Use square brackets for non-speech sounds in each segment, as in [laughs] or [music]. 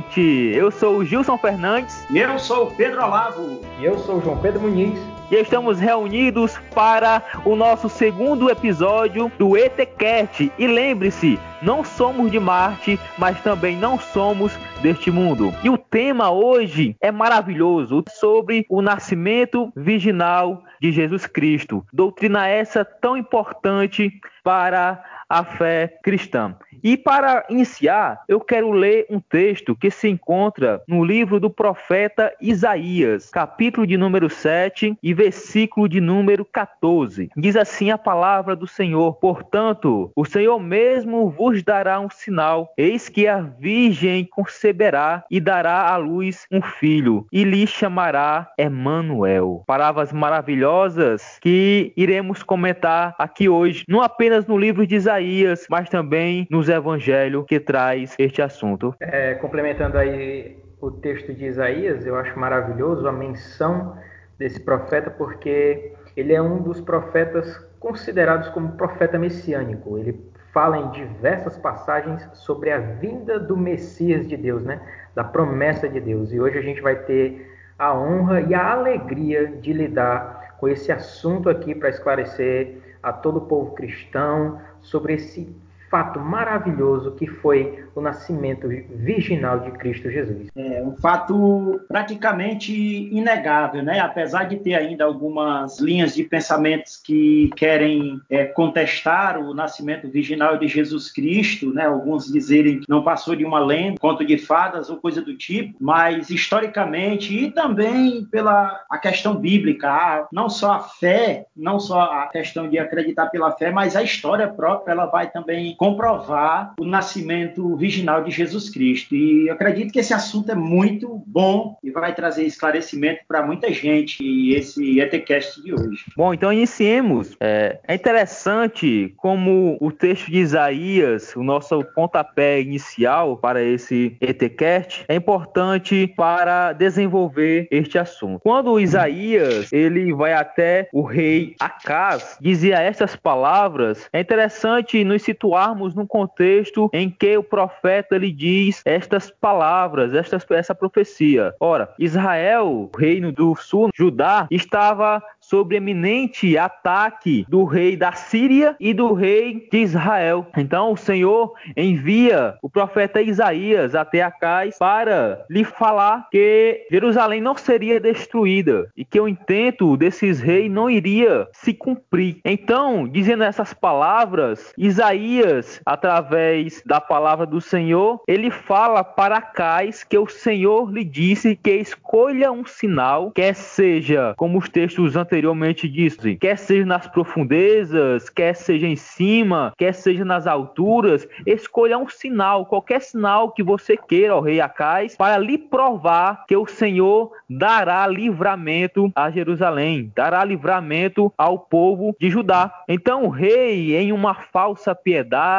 gente! Eu sou o Gilson Fernandes. E eu sou o Pedro Olavo. E eu sou o João Pedro Muniz. E estamos reunidos para o nosso segundo episódio do ETCast. E lembre-se, não somos de Marte, mas também não somos deste mundo. E o tema hoje é maravilhoso sobre o nascimento virginal de Jesus Cristo. Doutrina essa tão importante para a fé cristã. E para iniciar, eu quero ler um texto que se encontra no livro do profeta Isaías, capítulo de número 7 e versículo de número 14. Diz assim a palavra do Senhor: Portanto, o Senhor mesmo vos dará um sinal: eis que a virgem conceberá e dará à luz um filho, e lhe chamará Emanuel. Palavras maravilhosas que iremos comentar aqui hoje, não apenas no livro de Isaías, Isaías, mas também nos evangelhos que traz este assunto. É, complementando aí o texto de Isaías, eu acho maravilhoso a menção desse profeta, porque ele é um dos profetas considerados como profeta messiânico. Ele fala em diversas passagens sobre a vinda do Messias de Deus, né? da promessa de Deus. E hoje a gente vai ter a honra e a alegria de lidar com esse assunto aqui para esclarecer a todo o povo cristão, sobre esse fato maravilhoso que foi o nascimento virginal de Cristo Jesus. É um fato praticamente inegável, né? Apesar de ter ainda algumas linhas de pensamentos que querem é, contestar o nascimento virginal de Jesus Cristo, né? Alguns dizerem que não passou de uma lenda, conto de fadas ou coisa do tipo, mas historicamente e também pela a questão bíblica, não só a fé, não só a questão de acreditar pela fé, mas a história própria, ela vai também comprovar o nascimento virginal de Jesus Cristo. E acredito que esse assunto é muito bom e vai trazer esclarecimento para muita gente esse ETCast de hoje. Bom, então iniciemos. É, é interessante como o texto de Isaías, o nosso pontapé inicial para esse ETCast, é importante para desenvolver este assunto. Quando Isaías ele vai até o rei Acaz, dizia estas palavras, é interessante nos situar pensarmos num contexto em que o profeta lhe diz estas palavras, estas, essa profecia. Ora, Israel, reino do sul, Judá, estava sob eminente ataque do rei da Síria e do rei de Israel. Então o Senhor envia o profeta Isaías até Acais para lhe falar que Jerusalém não seria destruída e que o intento desses reis não iria se cumprir. Então, dizendo essas palavras, Isaías, através da palavra do Senhor, ele fala para Acais que o Senhor lhe disse que escolha um sinal, quer seja como os textos anteriormente disse, quer seja nas profundezas, quer seja em cima, quer seja nas alturas, escolha um sinal, qualquer sinal que você queira, ó rei Acais, para lhe provar que o Senhor dará livramento a Jerusalém, dará livramento ao povo de Judá. Então o rei, em uma falsa piedade,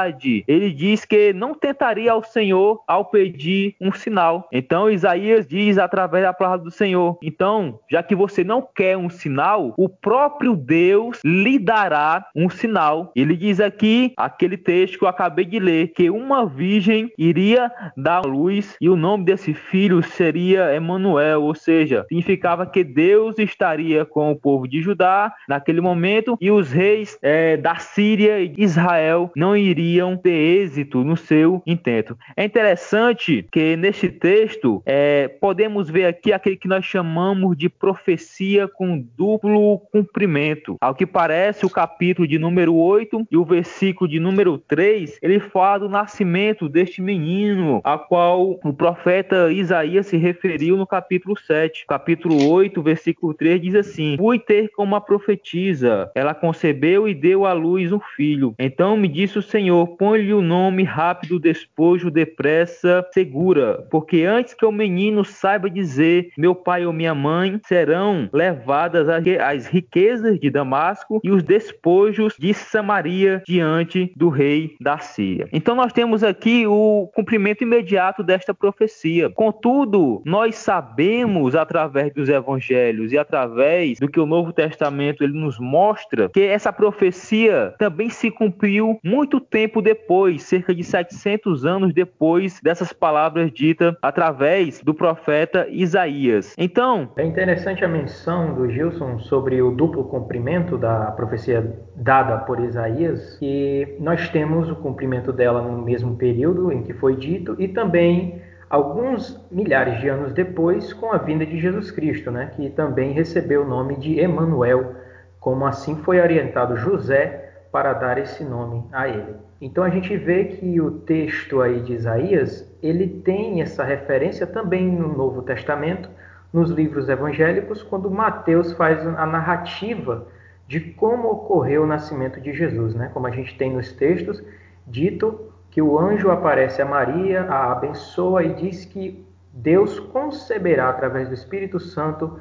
ele diz que não tentaria ao Senhor ao pedir um sinal. Então Isaías diz através da palavra do Senhor: então, já que você não quer um sinal, o próprio Deus lhe dará um sinal. Ele diz aqui, aquele texto que eu acabei de ler, que uma virgem iria dar luz e o nome desse filho seria Emanuel, ou seja, significava que Deus estaria com o povo de Judá naquele momento e os reis é, da Síria e de Israel não iriam ter êxito no seu intento. É interessante que neste texto é, podemos ver aqui aquele que nós chamamos de profecia com duplo cumprimento. Ao que parece, o capítulo de número 8 e o versículo de número 3, ele fala do nascimento deste menino, a qual o profeta Isaías se referiu no capítulo 7. Capítulo 8, versículo 3 diz assim: Fui ter com uma profetisa, ela concebeu e deu à luz um filho. Então me disse o Senhor: Põe-lhe o nome rápido, despojo, depressa, segura, porque antes que o menino saiba dizer meu pai ou minha mãe, serão levadas as riquezas de Damasco e os despojos de Samaria diante do rei da Síria. Então nós temos aqui o cumprimento imediato desta profecia. Contudo, nós sabemos através dos evangelhos e através do que o Novo Testamento ele nos mostra que essa profecia também se cumpriu muito tempo depois, cerca de 700 anos depois dessas palavras ditas através do profeta Isaías. Então, é interessante a menção do Gilson sobre o duplo cumprimento da profecia dada por Isaías, que nós temos o cumprimento dela no mesmo período em que foi dito e também alguns milhares de anos depois com a vinda de Jesus Cristo, né, que também recebeu o nome de Emanuel, como assim foi orientado José para dar esse nome a ele. Então a gente vê que o texto aí de Isaías, ele tem essa referência também no Novo Testamento, nos livros evangélicos, quando Mateus faz a narrativa de como ocorreu o nascimento de Jesus, né? Como a gente tem nos textos dito que o anjo aparece a Maria, a abençoa e diz que Deus conceberá através do Espírito Santo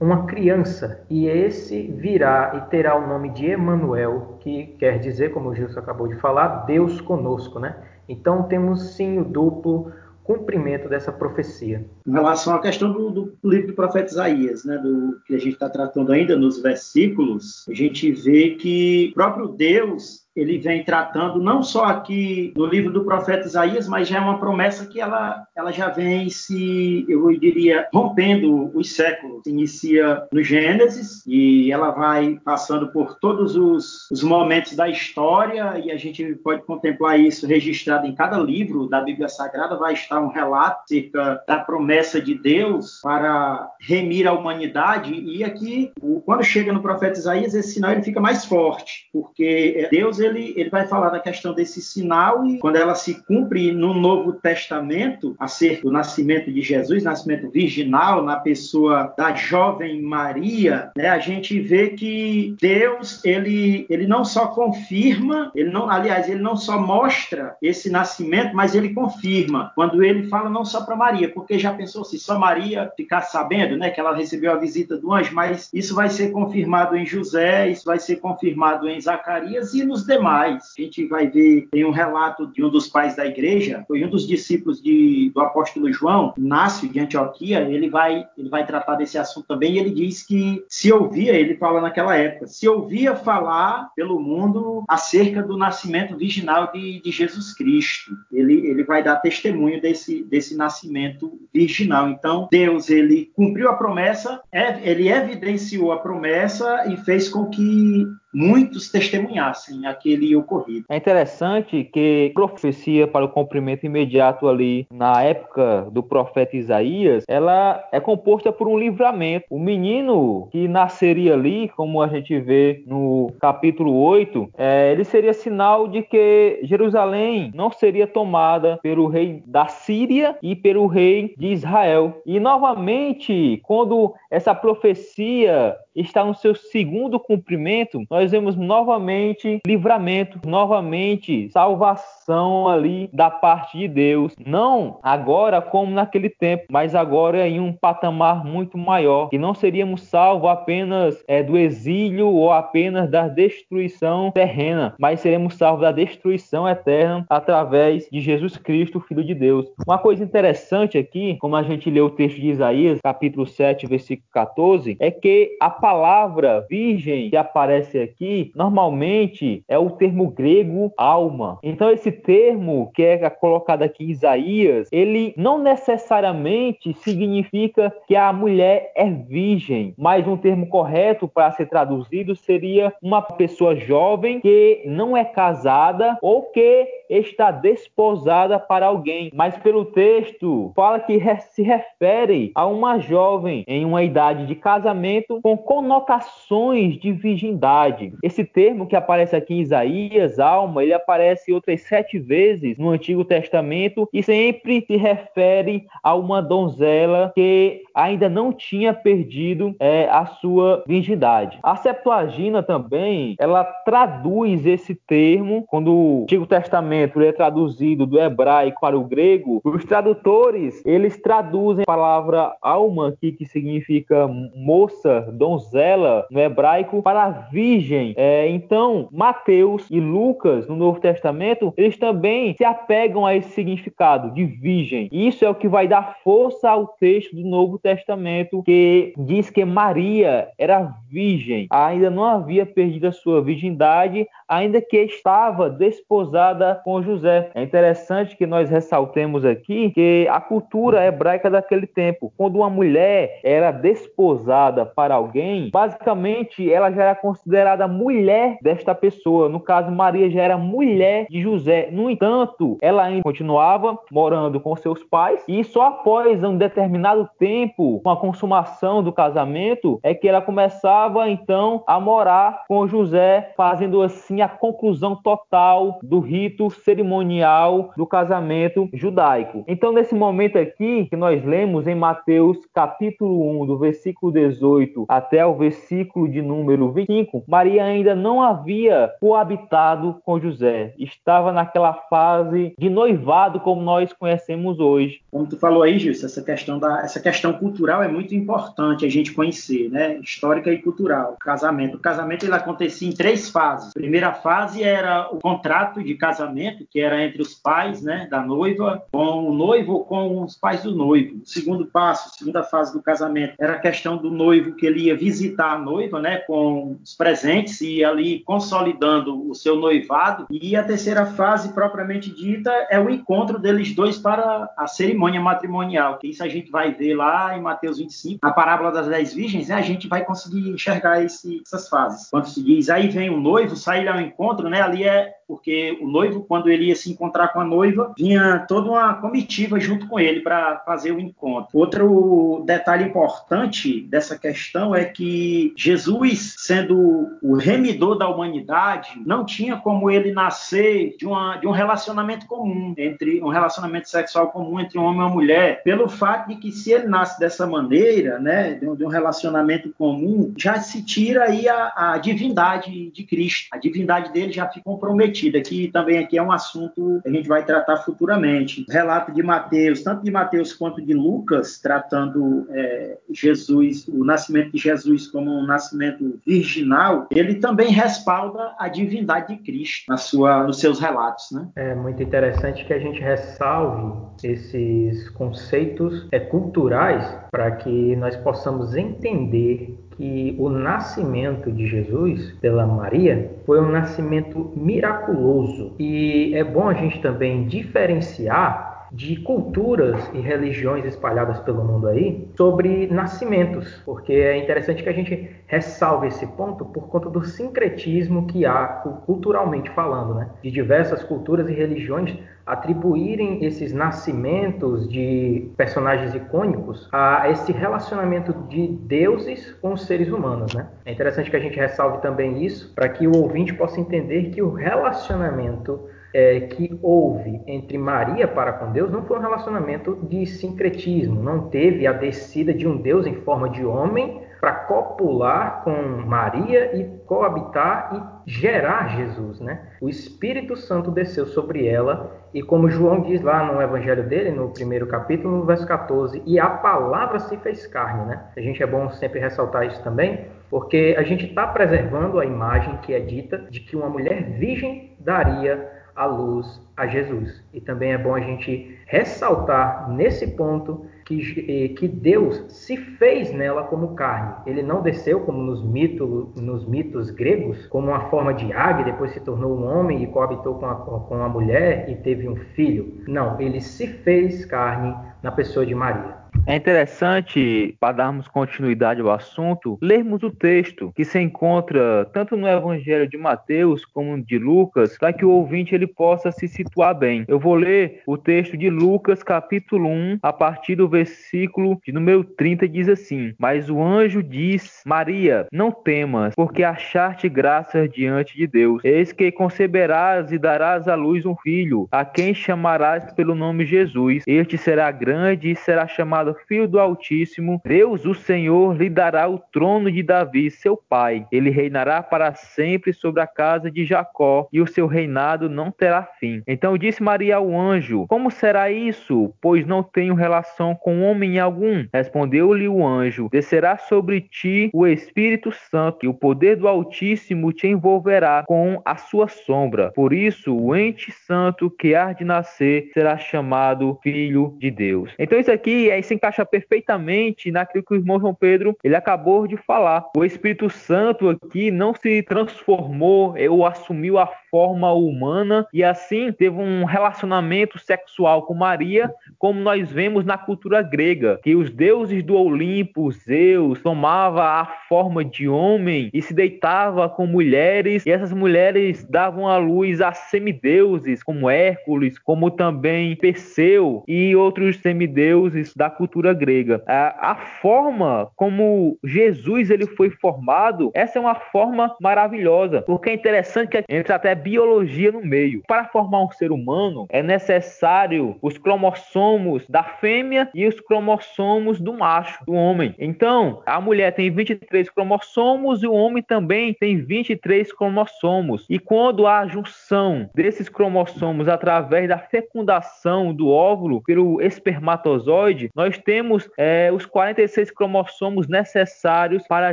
uma criança e esse virá e terá o nome de Emanuel, que quer dizer, como o Gilson acabou de falar, Deus conosco, né? Então temos sim o duplo cumprimento dessa profecia. Em relação à questão do, do livro do profeta Isaías, né, do que a gente está tratando ainda nos versículos, a gente vê que próprio Deus ele vem tratando não só aqui no livro do profeta Isaías, mas já é uma promessa que ela, ela já vem se, eu diria, rompendo os séculos. Inicia no Gênesis e ela vai passando por todos os, os momentos da história e a gente pode contemplar isso registrado em cada livro da Bíblia Sagrada. Vai estar um relato acerca da promessa de Deus para remir a humanidade e aqui, quando chega no profeta Isaías, esse sinal ele fica mais forte, porque Deus ele, ele vai falar da questão desse sinal e quando ela se cumpre no Novo Testamento, acerca do nascimento de Jesus, nascimento virginal na pessoa da jovem Maria, né, a gente vê que Deus, ele, ele não só confirma, ele não, aliás, ele não só mostra esse nascimento, mas ele confirma. Quando ele fala não só para Maria, porque já pensou se só Maria ficar sabendo, né, que ela recebeu a visita do anjo, mas isso vai ser confirmado em José, isso vai ser confirmado em Zacarias e nos demais demais. A gente vai ver, tem um relato de um dos pais da igreja, foi um dos discípulos de, do apóstolo João, Nácio de Antioquia, ele vai, ele vai tratar desse assunto também, e ele diz que se ouvia, ele fala naquela época, se ouvia falar pelo mundo acerca do nascimento virginal de, de Jesus Cristo. Ele, ele vai dar testemunho desse, desse nascimento virginal. Então, Deus, ele cumpriu a promessa, é, ele evidenciou a promessa e fez com que muitos testemunhassem aquele ocorrido. É interessante que profecia para o cumprimento imediato ali na época do profeta Isaías, ela é composta por um livramento. O menino que nasceria ali, como a gente vê no capítulo 8, é, ele seria sinal de que Jerusalém não seria tomada pelo rei da Síria e pelo rei de Israel. E novamente, quando essa profecia está no seu segundo cumprimento, nós vemos novamente livramento, novamente salvação ali da parte de Deus. Não agora como naquele tempo, mas agora em um patamar muito maior. E não seríamos salvos apenas é, do exílio ou apenas da destruição terrena, mas seremos salvos da destruição eterna através de Jesus Cristo, Filho de Deus. Uma coisa interessante aqui, como a gente lê o texto de Isaías, capítulo 7, versículo 14, é que a palavra virgem que aparece aqui, normalmente é o termo grego alma. Então, esse termo que é colocado aqui em Isaías, ele não necessariamente significa que a mulher é virgem, mas um termo correto para ser traduzido seria uma pessoa jovem que não é casada ou que está desposada para alguém. Mas pelo texto, fala que se refere a uma jovem em uma idade de casamento com conotações de virgindade. Esse termo que aparece aqui em Isaías, alma, ele aparece outras sete vezes no Antigo Testamento e sempre se refere a uma donzela que ainda não tinha perdido é, a sua virgindade. A Septuaginta também, ela traduz esse termo quando o Antigo Testamento Testamento é traduzido do hebraico para o grego, os tradutores, eles traduzem a palavra alma aqui, que significa moça, donzela, no hebraico, para virgem. É, então, Mateus e Lucas, no Novo Testamento, eles também se apegam a esse significado de virgem. Isso é o que vai dar força ao texto do Novo Testamento, que diz que Maria era virgem, ainda não havia perdido a sua virgindade, ainda que estava desposada com José. É interessante que nós ressaltemos aqui que a cultura hebraica daquele tempo, quando uma mulher era desposada para alguém, basicamente ela já era considerada mulher desta pessoa. No caso, Maria já era mulher de José. No entanto, ela ainda continuava morando com seus pais e só após um determinado tempo, com a consumação do casamento, é que ela começava então a morar com José, fazendo assim a conclusão total do rito cerimonial do casamento judaico. Então, nesse momento aqui que nós lemos em Mateus capítulo 1, do versículo 18 até o versículo de número 25, Maria ainda não havia coabitado com José. Estava naquela fase de noivado como nós conhecemos hoje. Como tu falou aí, Gilson, essa questão da essa questão cultural é muito importante a gente conhecer, né? Histórica e cultural. O casamento, o casamento ele acontecia em três fases. Primeira primeira fase era o contrato de casamento, que era entre os pais né, da noiva com o noivo ou com os pais do noivo. O segundo passo, segunda fase do casamento, era a questão do noivo que ele ia visitar a noiva né, com os presentes e ali consolidando o seu noivado. E a terceira fase, propriamente dita, é o encontro deles dois para a cerimônia matrimonial, que isso a gente vai ver lá em Mateus 25, na parábola das dez virgens, né, a gente vai conseguir enxergar esse, essas fases. Quando se diz, aí vem o noivo, sai ao encontro, né? Ali é porque o noivo, quando ele ia se encontrar com a noiva, vinha toda uma comitiva junto com ele para fazer o encontro. Outro detalhe importante dessa questão é que Jesus, sendo o remidor da humanidade, não tinha como ele nascer de, uma, de um relacionamento comum, entre um relacionamento sexual comum entre um homem e uma mulher, pelo fato de que se ele nasce dessa maneira, né, de um, de um relacionamento comum, já se tira aí a, a divindade de Cristo, a divindade dele já fica comprometida que também aqui é um assunto que a gente vai tratar futuramente. Relato de Mateus, tanto de Mateus quanto de Lucas, tratando é, Jesus, o nascimento de Jesus como um nascimento virginal, ele também respalda a divindade de Cristo na sua, nos seus relatos. Né? É muito interessante que a gente ressalve esses conceitos é, culturais para que nós possamos entender que o nascimento de Jesus pela Maria foi um nascimento miraculoso. E é bom a gente também diferenciar de culturas e religiões espalhadas pelo mundo aí sobre nascimentos, porque é interessante que a gente ressalve esse ponto por conta do sincretismo que há culturalmente falando, né? De diversas culturas e religiões atribuírem esses nascimentos de personagens icônicos a esse relacionamento de deuses com os seres humanos, né? É interessante que a gente ressalve também isso para que o ouvinte possa entender que o relacionamento é, que houve entre Maria para com Deus não foi um relacionamento de sincretismo, não teve a descida de um Deus em forma de homem para copular com Maria e coabitar e gerar Jesus, né? O Espírito Santo desceu sobre ela e como João diz lá no evangelho dele, no primeiro capítulo, no verso 14, e a palavra se fez carne, né? A gente é bom sempre ressaltar isso também, porque a gente está preservando a imagem que é dita de que uma mulher virgem daria a luz a Jesus. E também é bom a gente ressaltar nesse ponto que, eh, que Deus se fez nela como carne. Ele não desceu como nos mitos, nos mitos gregos, como uma forma de águia, depois se tornou um homem e coabitou com a, com a mulher e teve um filho. Não, ele se fez carne na pessoa de Maria. É interessante, para darmos continuidade ao assunto, lermos o texto que se encontra tanto no Evangelho de Mateus como de Lucas, para que o ouvinte ele possa se situar bem. Eu vou ler o texto de Lucas, capítulo 1, a partir do versículo de número 30, diz assim: Mas o anjo diz: Maria, não temas, porque achaste graça diante de Deus. Eis que conceberás e darás à luz um filho, a quem chamarás pelo nome Jesus. Este será grande e será chamado filho do Altíssimo, Deus, o Senhor, lhe dará o trono de Davi, seu pai. Ele reinará para sempre sobre a casa de Jacó, e o seu reinado não terá fim. Então disse Maria ao anjo: Como será isso? Pois não tenho relação com homem algum. Respondeu-lhe o anjo: Descerá sobre ti o Espírito Santo, e o poder do Altíssimo te envolverá com a sua sombra. Por isso, o ente santo que há de nascer será chamado Filho de Deus. Então isso aqui é, se encaixa perfeitamente naquilo que o irmão João Pedro ele acabou de falar. O Espírito Santo aqui não se transformou ou assumiu a forma humana e assim teve um relacionamento sexual com Maria, como nós vemos na cultura grega, que os deuses do Olimpo, Zeus, tomava a forma de homem e se deitava com mulheres, e essas mulheres davam à luz a semideuses, como Hércules, como também Perseu e outros semideuses da cultura grega. A, a forma como Jesus ele foi formado, essa é uma forma maravilhosa, porque é interessante que entra até biologia no meio. Para formar um ser humano, é necessário os cromossomos da fêmea e os cromossomos do macho, do homem. Então, a mulher tem 23 cromossomos e o homem também tem 23 cromossomos. E quando há a junção desses cromossomos através da fecundação do óvulo pelo espermatozoide, nós temos é, os 46 cromossomos necessários para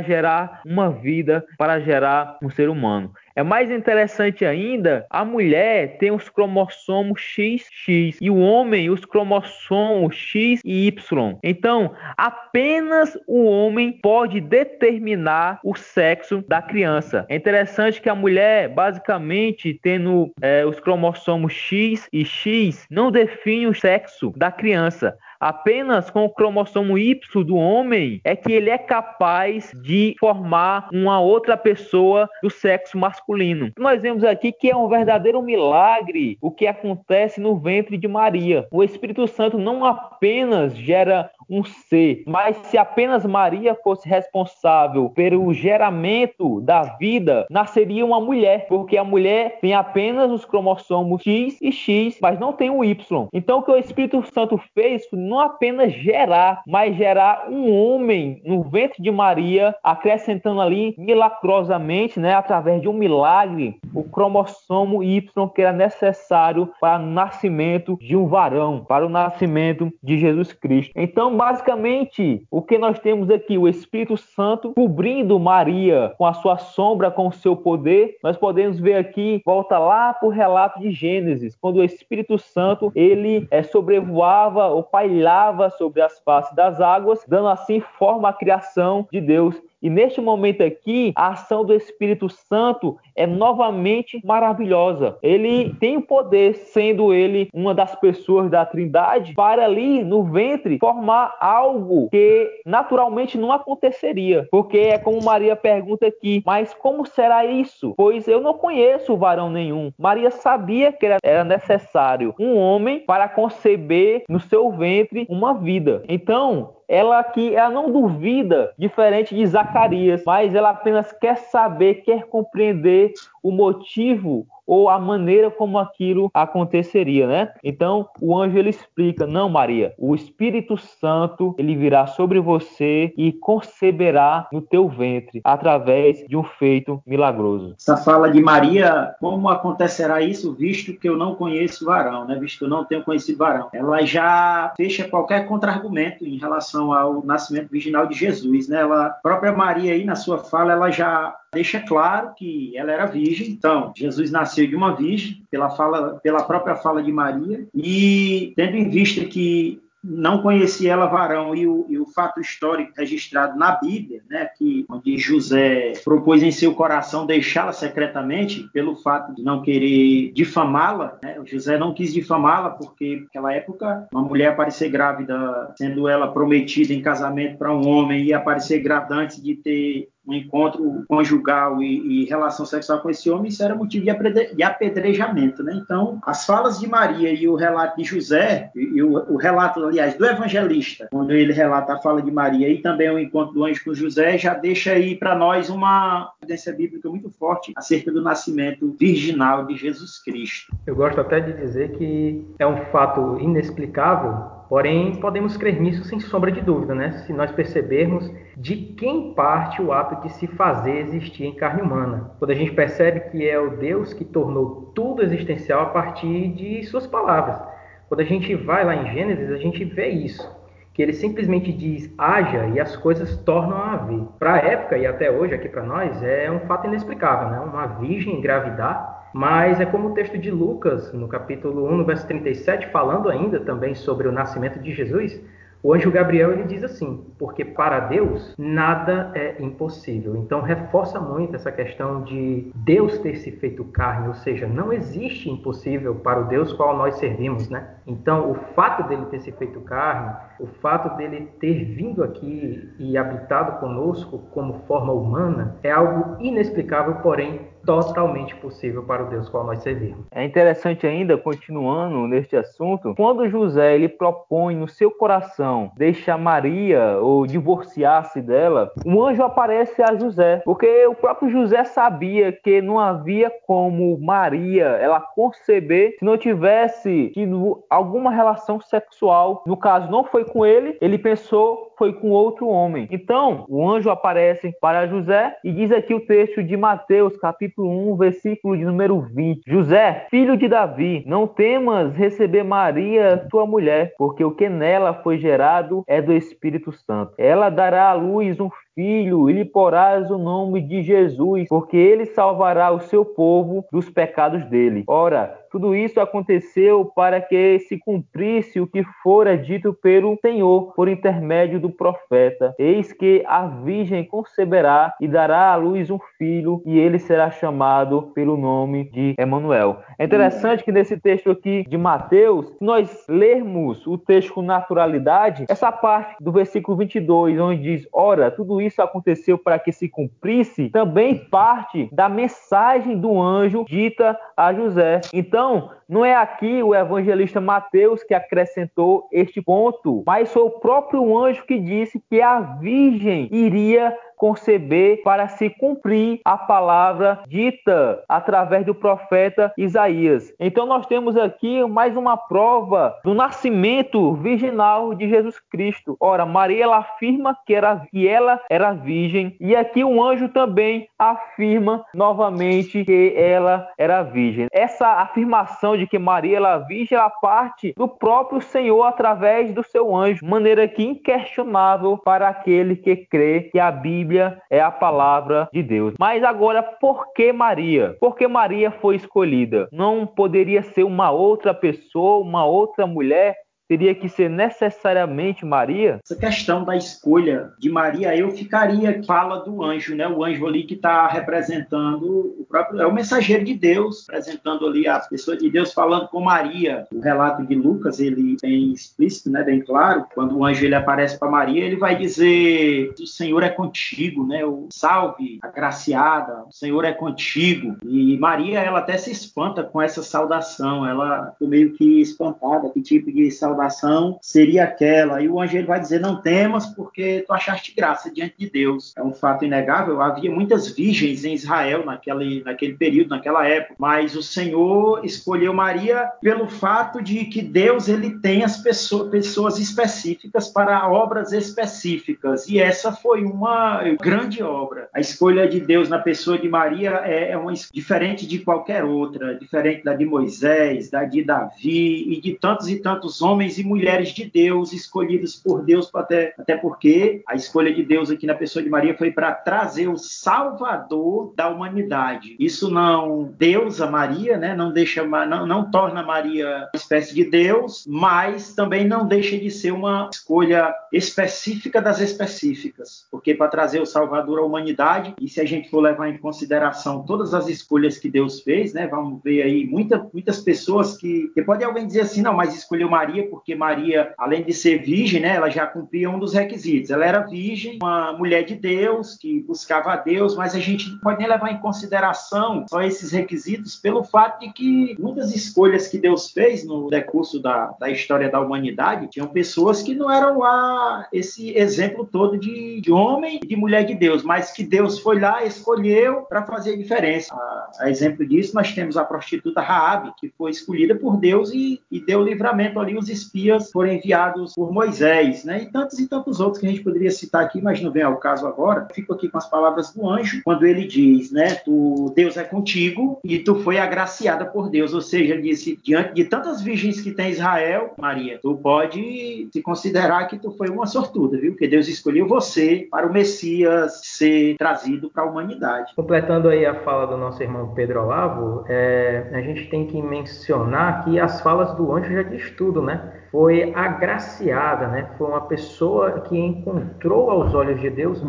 gerar uma vida, para gerar um ser humano. É mais interessante ainda, a mulher tem os cromossomos XX e o homem os cromossomos X e Y. Então, apenas o homem pode determinar o sexo da criança. É interessante que a mulher, basicamente, tendo é, os cromossomos X e X, não define o sexo da criança. Apenas com o cromossomo Y do homem é que ele é capaz de formar uma outra pessoa do sexo masculino. Nós vemos aqui que é um verdadeiro milagre o que acontece no ventre de Maria. O Espírito Santo não apenas gera um ser, mas se apenas Maria fosse responsável pelo geramento da vida, nasceria uma mulher, porque a mulher tem apenas os cromossomos X e X, mas não tem o Y. Então o que o Espírito Santo fez não apenas gerar, mas gerar um homem no ventre de Maria, acrescentando ali milagrosamente, né, através de um milagre, o cromossomo Y que era necessário para o nascimento de um varão, para o nascimento de Jesus Cristo. Então, basicamente, o que nós temos aqui, o Espírito Santo cobrindo Maria com a sua sombra, com o seu poder, nós podemos ver aqui, volta lá para o relato de Gênesis, quando o Espírito Santo ele é, sobrevoava o Pai pairava sobre as faces das águas, dando assim forma à criação de Deus. E neste momento aqui, a ação do Espírito Santo é novamente maravilhosa. Ele tem o poder, sendo ele uma das pessoas da Trindade, para ali no ventre formar algo que naturalmente não aconteceria. Porque é como Maria pergunta aqui: mas como será isso? Pois eu não conheço varão nenhum. Maria sabia que era necessário um homem para conceber no seu ventre uma vida. Então, ela que ela não duvida, diferente de Zacarias, mas ela apenas quer saber, quer compreender o motivo ou a maneira como aquilo aconteceria, né? Então, o anjo ele explica: "Não, Maria, o Espírito Santo, ele virá sobre você e conceberá no teu ventre através de um feito milagroso." Essa fala de Maria, como acontecerá isso visto que eu não conheço varão, né? Visto que eu não tenho conhecido varão. Ela já fecha qualquer contra-argumento em relação ao nascimento virginal de Jesus, né? Ela, própria Maria aí na sua fala, ela já deixa claro que ela era virgem. Então, Jesus nasceu de uma virgem, pela, fala, pela própria fala de Maria, e tendo em vista que não conhecia ela varão e o, e o, fato histórico registrado na Bíblia, né, que onde José propôs em seu coração deixá-la secretamente pelo fato de não querer difamá-la, né, José não quis difamá-la porque naquela época uma mulher aparecer grávida, sendo ela prometida em casamento para um homem e aparecer grávida antes de ter um encontro conjugal e, e, relação sexual com esse homem, isso era motivo de apedrejamento, né? Então, as falas de Maria e o relato de José, e, e o, o, relato, aliás, do evangelista, quando ele relata a fala de Maria e também o encontro do anjo com José, já deixa aí para nós uma evidência bíblica muito forte acerca do nascimento virginal de Jesus Cristo. Eu gosto até de dizer que é um fato inexplicável Porém, podemos crer nisso sem sombra de dúvida, né? Se nós percebermos de quem parte o ato de se fazer existir em carne humana. Quando a gente percebe que é o Deus que tornou tudo existencial a partir de suas palavras. Quando a gente vai lá em Gênesis, a gente vê isso que ele simplesmente diz haja e as coisas tornam a haver. Para a época e até hoje aqui para nós é um fato inexplicável, né? Uma virgem engravidar, mas é como o texto de Lucas, no capítulo 1, no verso 37, falando ainda também sobre o nascimento de Jesus, o anjo Gabriel ele diz assim, porque para Deus nada é impossível. Então reforça muito essa questão de Deus ter se feito carne, ou seja, não existe impossível para o Deus qual nós servimos, né? Então o fato dele ter se feito carne, o fato dele ter vindo aqui e habitado conosco como forma humana é algo inexplicável, porém totalmente possível para o Deus qual nós servimos. É interessante ainda, continuando neste assunto, quando José ele propõe no seu coração deixar Maria ou divorciar-se dela, um anjo aparece a José, porque o próprio José sabia que não havia como Maria ela conceber se não tivesse tido alguma relação sexual. No caso, não foi com ele, ele pensou foi com outro homem. Então, o anjo aparece para José e diz aqui o texto de Mateus, capítulo 1, versículo de número 20. José, filho de Davi, não temas receber Maria, tua mulher, porque o que nela foi gerado é do Espírito Santo. Ela dará à luz um filho e lhe porás o nome de Jesus, porque ele salvará o seu povo dos pecados dele. Ora, tudo isso aconteceu para que se cumprisse o que fora dito pelo Senhor por intermédio do profeta. Eis que a virgem conceberá e dará à luz um filho, e ele será chamado pelo nome de Emanuel. É interessante que nesse texto aqui de Mateus, se nós lermos o texto com naturalidade, essa parte do versículo 22, onde diz: Ora, tudo isso aconteceu para que se cumprisse, também parte da mensagem do anjo dita a José. Então, não é aqui o evangelista Mateus que acrescentou este ponto, mas foi o próprio anjo que disse que a virgem iria conceber para se cumprir a palavra dita através do profeta Isaías. Então nós temos aqui mais uma prova do nascimento virginal de Jesus Cristo. Ora, Maria ela afirma que, era, ela era virgem e aqui o anjo também afirma novamente que ela era virgem. Essa afirmação de que Maria era virgem, ela parte do próprio Senhor através do seu anjo, maneira que inquestionável para aquele que crê que a Bíblia é a palavra de Deus. Mas agora, por que Maria? Por que Maria foi escolhida? Não poderia ser uma outra pessoa, uma outra mulher? Teria que ser necessariamente Maria? Essa questão da escolha de Maria, eu ficaria fala do anjo, né? O anjo ali que está representando o próprio é o mensageiro de Deus, representando ali a pessoa de Deus falando com Maria. O relato de Lucas ele bem explícito, né? Bem claro. Quando o anjo ele aparece para Maria, ele vai dizer: "O Senhor é contigo", né? O salve, agraciada, o Senhor é contigo. E Maria ela até se espanta com essa saudação. Ela ficou meio que espantada, que tipo de saudação salvação seria aquela. E o anjo vai dizer: Não temas, porque tu achaste graça diante de Deus. É um fato inegável. Havia muitas virgens em Israel naquele, naquele período, naquela época. Mas o Senhor escolheu Maria pelo fato de que Deus ele tem as pessoas, pessoas específicas para obras específicas. E essa foi uma grande obra. A escolha de Deus na pessoa de Maria é, é uma, diferente de qualquer outra, diferente da de Moisés, da de Davi e de tantos e tantos homens homens e mulheres de Deus escolhidos por Deus, até, até porque a escolha de Deus aqui na pessoa de Maria foi para trazer o Salvador da humanidade. Isso não deusa Maria, né? não deixa, não, não torna Maria uma espécie de Deus, mas também não deixa de ser uma escolha específica das específicas, porque para trazer o Salvador à humanidade, e se a gente for levar em consideração todas as escolhas que Deus fez, né? Vamos ver aí muita, muitas pessoas que, que pode alguém dizer assim, não, mas escolheu Maria Maria, além de ser virgem, né, ela já cumpria um dos requisitos. Ela era virgem, uma mulher de Deus, que buscava a Deus, mas a gente não pode nem levar em consideração só esses requisitos pelo fato de que muitas escolhas que Deus fez no decurso da, da história da humanidade tinham pessoas que não eram lá esse exemplo todo de, de homem e de mulher de Deus, mas que Deus foi lá escolheu para fazer a diferença. A, a, exemplo disso, nós temos a prostituta Raabe, que foi escolhida por Deus e, e deu livramento ali os espias foram enviados por Moisés, né? E tantos e tantos outros que a gente poderia citar aqui, mas não vem ao caso agora. Fico aqui com as palavras do anjo, quando ele diz, né? Tu, Deus é contigo e tu foi agraciada por Deus. Ou seja, ele disse, diante de tantas virgens que tem Israel, Maria, tu pode se considerar que tu foi uma sortuda, viu? Porque Deus escolheu você para o Messias ser trazido para a humanidade. Completando aí a fala do nosso irmão Pedro Olavo, é, a gente tem que mencionar que as falas do anjo já diz tudo, né? Foi agraciada, né? Foi uma pessoa que encontrou aos olhos de Deus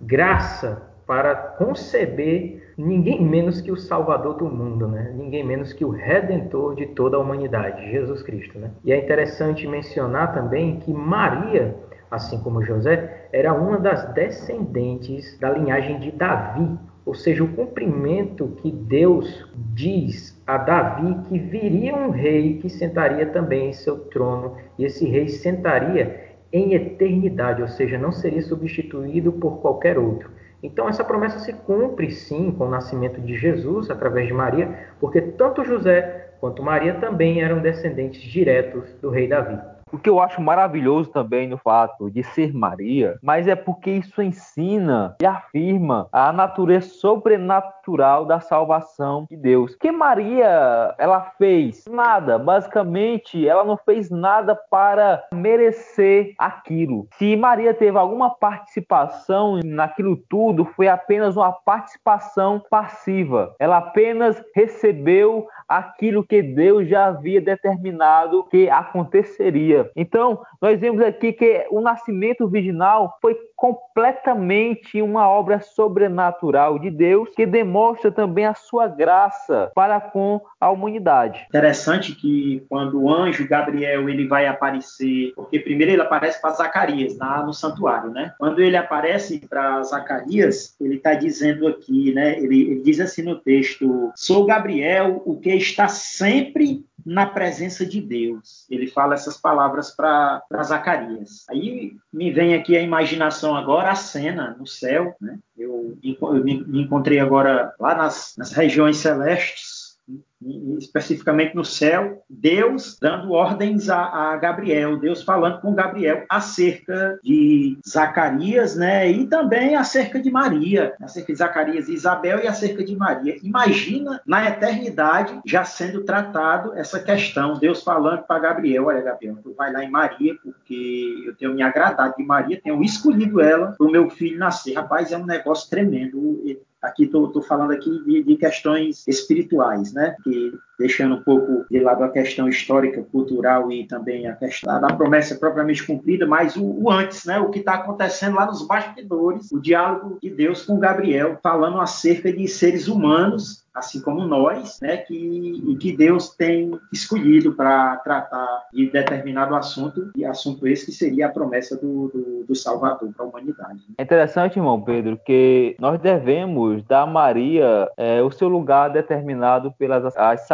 graça para conceber ninguém menos que o Salvador do mundo, né? Ninguém menos que o Redentor de toda a humanidade, Jesus Cristo, né? E é interessante mencionar também que Maria, assim como José, era uma das descendentes da linhagem de Davi, ou seja, o cumprimento que Deus diz a Davi que viria um rei que sentaria também em seu trono, e esse rei sentaria em eternidade, ou seja, não seria substituído por qualquer outro. Então, essa promessa se cumpre sim com o nascimento de Jesus através de Maria, porque tanto José quanto Maria também eram descendentes diretos do rei Davi. O que eu acho maravilhoso também no fato de ser Maria, mas é porque isso ensina e afirma a natureza sobrenatural da salvação de Deus. Que Maria, ela fez nada, basicamente, ela não fez nada para merecer aquilo. Se Maria teve alguma participação naquilo tudo, foi apenas uma participação passiva. Ela apenas recebeu aquilo que Deus já havia determinado que aconteceria. Então, nós vemos aqui que o nascimento virginal foi completamente uma obra sobrenatural de Deus que demonstra também a sua graça para com a humanidade. Interessante que quando o anjo Gabriel ele vai aparecer, porque primeiro ele aparece para Zacarias lá no santuário, né? Quando ele aparece para Zacarias, ele está dizendo aqui, né? Ele, ele diz assim no texto: Sou Gabriel, o que está sempre na presença de Deus. Ele fala essas palavras para Zacarias. Aí me vem aqui a imaginação agora, a cena no céu, né? Eu, eu me, me encontrei agora lá nas, nas regiões celestes, especificamente no céu, Deus dando ordens a, a, Gabriel, Deus falando com Gabriel acerca de Zacarias, né? E também acerca de Maria, acerca de Zacarias e Isabel e acerca de Maria. Imagina na eternidade já sendo tratado essa questão, Deus falando para Gabriel, olha Gabriel, tu vai lá em Maria porque eu tenho me agradado de Maria, tenho escolhido ela para o meu filho nascer. Rapaz, é um negócio tremendo Aqui estou falando aqui de, de, questões espirituais, né? Que deixando um pouco de lado a questão histórica, cultural e também a questão da promessa propriamente cumprida, mas o, o antes, né? O que está acontecendo lá nos bastidores, o diálogo de Deus com Gabriel, falando acerca de seres humanos assim como nós, né, que, que Deus tem escolhido para tratar de determinado assunto, e assunto esse que seria a promessa do, do, do Salvador para a humanidade. É interessante, irmão Pedro, que nós devemos dar a Maria é, o seu lugar determinado pelas as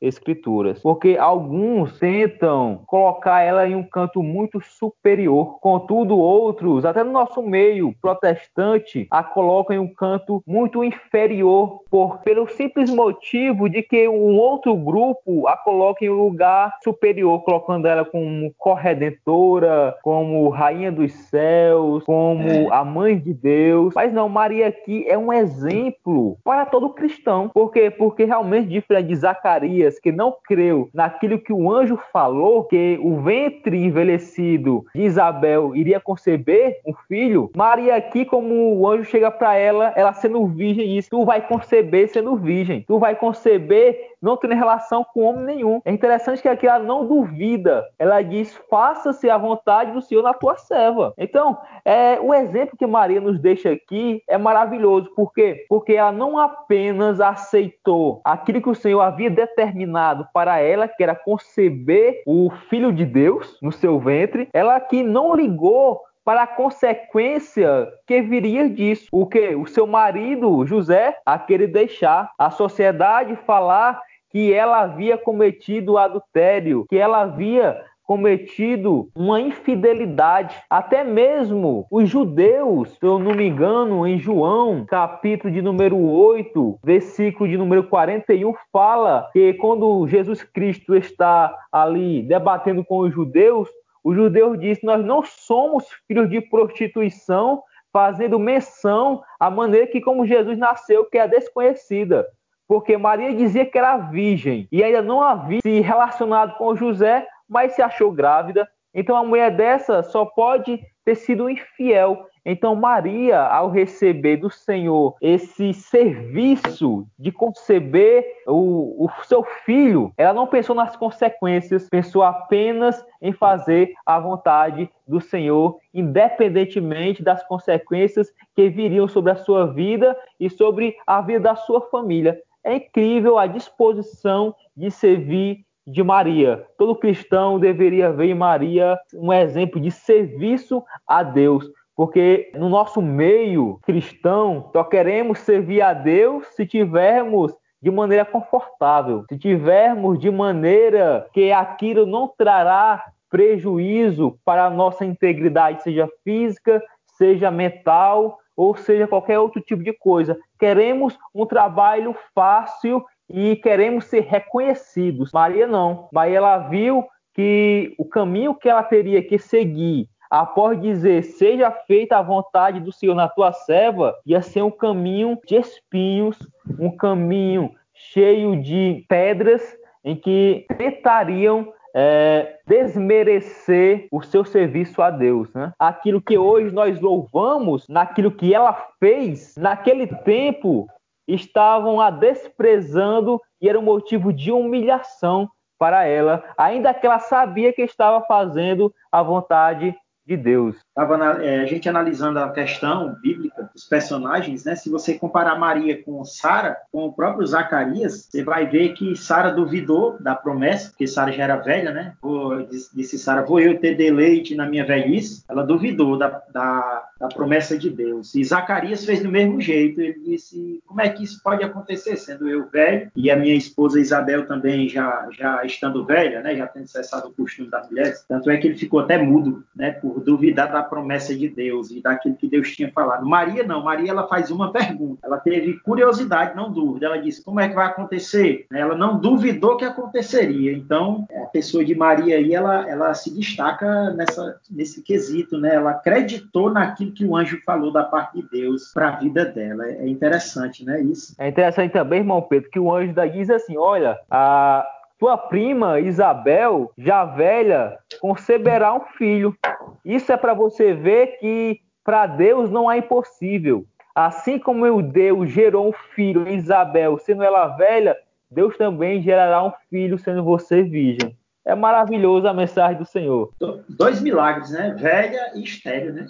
escrituras, porque alguns tentam colocar ela em um canto muito superior, contudo outros, até no nosso meio protestante, a colocam em um canto muito inferior por pelo simples motivo de que um outro grupo a coloque em um lugar superior, colocando ela como corredentora, como rainha dos céus, como é. a mãe de Deus. Mas não, Maria aqui é um exemplo para todo cristão. Por quê? Porque realmente, diferente de Zacarias, que não creu naquilo que o anjo falou, que o ventre envelhecido de Isabel iria conceber um filho, Maria aqui, como o anjo chega para ela, ela sendo virgem, diz: Tu vai conceber sendo virgem. Tu vai conceber não tendo relação com homem nenhum. É interessante que aqui ela não duvida. Ela diz: faça-se a vontade do Senhor na tua serva. Então, é, o exemplo que Maria nos deixa aqui é maravilhoso. Por quê? Porque ela não apenas aceitou aquilo que o Senhor havia determinado para ela, que era conceber o Filho de Deus no seu ventre, ela aqui não ligou para a consequência que viria disso. O que? O seu marido, José, a querer deixar a sociedade falar que ela havia cometido adultério, que ela havia cometido uma infidelidade. Até mesmo os judeus, se eu não me engano, em João, capítulo de número 8, versículo de número 41, fala que quando Jesus Cristo está ali debatendo com os judeus, os judeus dizem: Nós não somos filhos de prostituição, fazendo menção à maneira que como Jesus nasceu, que é desconhecida porque Maria dizia que era virgem e ainda não havia se relacionado com José, mas se achou grávida. Então a mulher dessa só pode ter sido infiel. Então Maria, ao receber do Senhor esse serviço de conceber o, o, seu filho, ela não pensou nas consequências, pensou apenas em fazer a vontade do Senhor, independentemente das consequências que viriam sobre a sua vida e sobre a vida da sua família. É incrível a disposição de servir de Maria. Todo cristão deveria ver em Maria um exemplo de serviço a Deus, porque no nosso meio cristão só queremos servir a Deus se tivermos de maneira confortável, se tivermos de maneira que aquilo não trará prejuízo para a nossa integridade, seja física, seja mental, ou seja qualquer outro tipo de coisa. Queremos um trabalho fácil e queremos ser reconhecidos. Maria não. Maria ela viu que o caminho que ela teria que seguir após dizer seja feita a vontade do Senhor na tua serva, ia ser um caminho de espinhos, um caminho cheio de pedras em que tentariam é, desmerecer o seu serviço a Deus. Né? Aquilo que hoje nós louvamos, naquilo que ela fez, naquele tempo estavam a desprezando e era um motivo de humilhação para ela, ainda que ela sabia que estava fazendo a vontade de Deus. Estava é, a gente analisando a questão bíblica dos personagens, né? Se você comparar Maria com Sara, com o próprio Zacarias, você vai ver que Sara duvidou da promessa, porque Sara já era velha, né? Vou, disse Sara, vou eu ter deleite na minha velhice. Ela duvidou da, da, da, promessa de Deus. E Zacarias fez do mesmo jeito. Ele disse, como é que isso pode acontecer, sendo eu velho e a minha esposa Isabel também já, já estando velha, né? Já tendo cessado o costume das mulheres. Tanto é que ele ficou até mudo, né? Por duvidar da promessa de Deus e daquilo que Deus tinha falado. Maria não, Maria ela faz uma pergunta. Ela teve curiosidade, não dúvida. Ela disse: "Como é que vai acontecer?" Ela não duvidou que aconteceria. Então, a pessoa de Maria aí, ela, ela se destaca nessa nesse quesito, né? Ela acreditou naquilo que o anjo falou da parte de Deus para a vida dela. É interessante, né, isso? É interessante também, irmão Pedro, que o anjo da diz assim: "Olha, a tua prima Isabel, já velha, conceberá um filho. Isso é para você ver que para Deus não há impossível. Assim como o Deus gerou um filho Isabel, sendo ela velha, Deus também gerará um filho, sendo você virgem. É maravilhosa a mensagem do Senhor. Dois milagres, né? Velha e estéreo, né?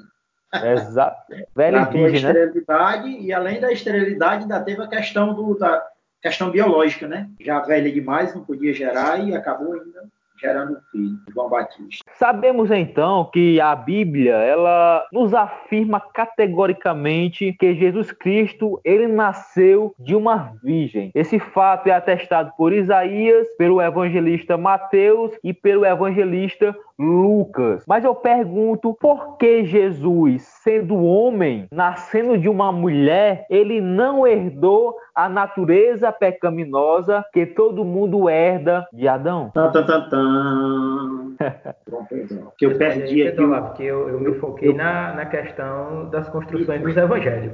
Exato. Velha e virgem, né? esterilidade, E além da esterilidade, ainda teve a questão do, da, questão biológica, né? Já velha demais, não podia gerar e acabou ainda gerando um filho, João Batista. Sabemos então que a Bíblia, ela nos afirma categoricamente que Jesus Cristo, ele nasceu de uma virgem. Esse fato é atestado por Isaías, pelo evangelista Mateus e pelo evangelista Lucas. Mas eu pergunto, por que Jesus, sendo homem, nascendo de uma mulher, ele não herdou a natureza pecaminosa que todo mundo herda de Adão? Tan, tan, tan, tan. [laughs] que eu perdi aqui. Porque eu, eu me foquei eu... na, na questão das construções dos evangelhos.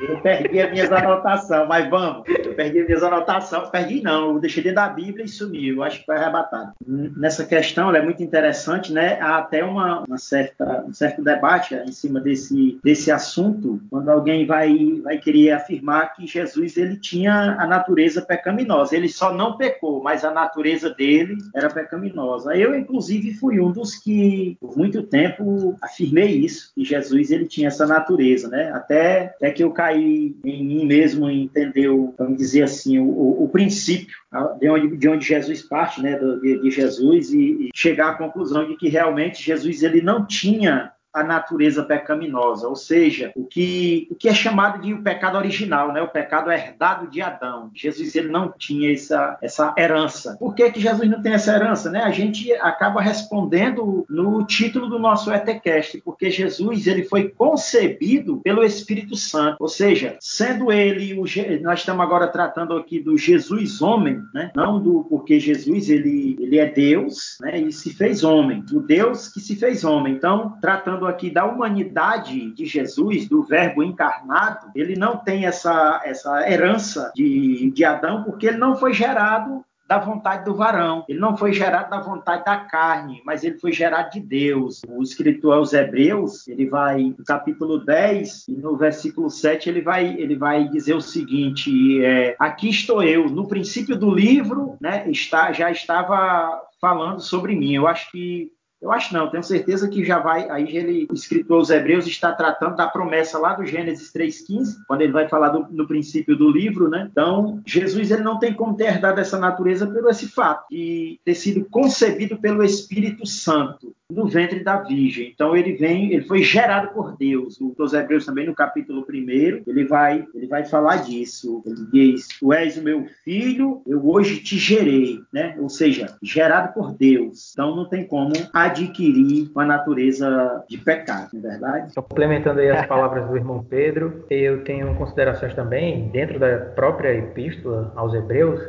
Eu perdi as minhas anotações, mas vamos. Eu perdi as minhas anotações. Perdi não, eu deixei dentro da Bíblia e sumiu. Eu acho que foi arrebatado. Nessa questão, ela é muito interessante né, há até uma, uma, certa, um certo debate em cima desse, desse assunto, quando alguém vai, vai querer afirmar que Jesus ele tinha a natureza pecaminosa. Ele só não pecou, mas a natureza dele era pecaminosa. Eu, inclusive, fui um dos que, por muito tempo, afirmei isso, que Jesus ele tinha essa natureza, né? Até, até que eu caí em mim mesmo e entendeu, vamos dizer assim, o, o, o princípio de onde, de onde Jesus parte, né, de, de Jesus, e, e chegar à conclusão de que realmente Jesus ele não tinha a natureza pecaminosa, ou seja, o que, o que é chamado de o pecado original, né? o pecado herdado de Adão. Jesus ele não tinha essa, essa herança. Por que, que Jesus não tem essa herança? Né? A gente acaba respondendo no título do nosso ETCast, porque Jesus ele foi concebido pelo Espírito Santo, ou seja, sendo ele, o, nós estamos agora tratando aqui do Jesus homem, né? não do porque Jesus ele, ele é Deus né? e se fez homem, o Deus que se fez homem. Então, tratando aqui da humanidade de Jesus, do Verbo encarnado, ele não tem essa, essa herança de, de Adão, porque ele não foi gerado da vontade do varão. Ele não foi gerado da vontade da carne, mas ele foi gerado de Deus. O escritor aos Hebreus, ele vai, no capítulo 10, e no versículo 7, ele vai, ele vai dizer o seguinte: é, aqui estou eu. No princípio do livro, né, está, já estava falando sobre mim. Eu acho que eu acho não, tenho certeza que já vai. Aí ele, o escritor aos Hebreus está tratando da promessa lá do Gênesis 3,15, quando ele vai falar do, no princípio do livro, né? Então, Jesus ele não tem como ter herdado essa natureza pelo esse fato de ter sido concebido pelo Espírito Santo no ventre da Virgem. Então ele vem, ele foi gerado por Deus. O dos Hebreus também no capítulo 1, ele vai, ele vai falar disso. Ele diz: "Tu és o meu filho, eu hoje te gerei", né? Ou seja, gerado por Deus. Então não tem como adquirir uma natureza de pecado, não é verdade? Complementando aí as palavras do irmão Pedro, eu tenho considerações também dentro da própria epístola aos Hebreus,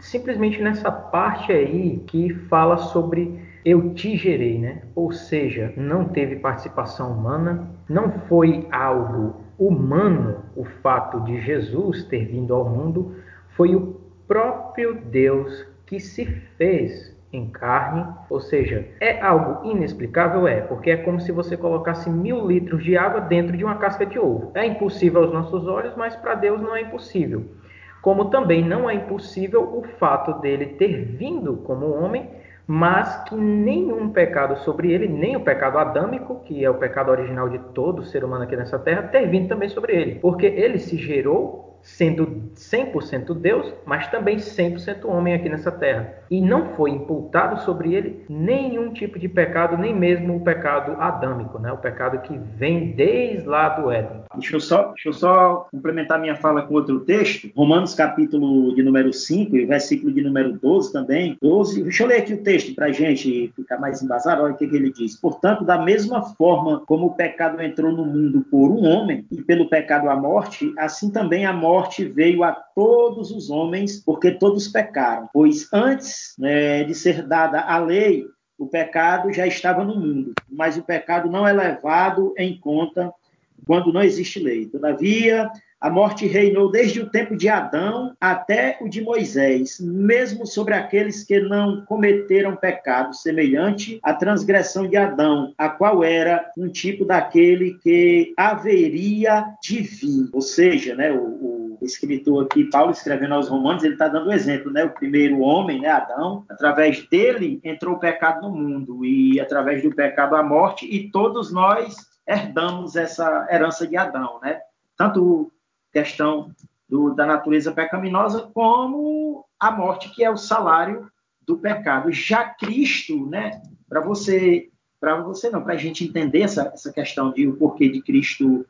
simplesmente nessa parte aí que fala sobre eu te gerei, né? Ou seja, não teve participação humana, não foi algo humano o fato de Jesus ter vindo ao mundo, foi o próprio Deus que se fez em carne, ou seja, é algo inexplicável, é, porque é como se você colocasse mil litros de água dentro de uma casca de ovo. É impossível aos nossos olhos, mas para Deus não é impossível. Como também não é impossível o fato dele ter vindo como homem, mas que nenhum pecado sobre ele, nem o pecado adâmico, que é o pecado original de todo ser humano aqui nessa terra, ter vindo também sobre ele, porque ele se gerou sendo 100% Deus, mas também 100% homem aqui nessa terra. E não foi imputado sobre ele nenhum tipo de pecado, nem mesmo o pecado adâmico, né? o pecado que vem desde lá do Éden. Deixa eu, só, deixa eu só complementar minha fala com outro texto, Romanos capítulo de número 5 e versículo de número 12 também. 12, deixa eu ler aqui o texto para a gente ficar mais embasado, olha o que, que ele diz. Portanto, da mesma forma como o pecado entrou no mundo por um homem, e pelo pecado a morte, assim também a morte morte veio a todos os homens, porque todos pecaram. Pois antes né, de ser dada a lei, o pecado já estava no mundo, mas o pecado não é levado em conta quando não existe lei. Todavia, a morte reinou desde o tempo de Adão até o de Moisés, mesmo sobre aqueles que não cometeram pecado, semelhante à transgressão de Adão, a qual era um tipo daquele que haveria de vir. Ou seja, né, o, o escritor aqui, Paulo escrevendo aos Romanos, ele está dando um exemplo, né? O primeiro homem, né, Adão, através dele entrou o pecado no mundo e através do pecado a morte e todos nós herdamos essa herança de Adão, né? Tanto questão do, da natureza pecaminosa, como a morte, que é o salário do pecado. Já Cristo, né, para você, para você não, para a gente entender essa, essa questão de o porquê de Cristo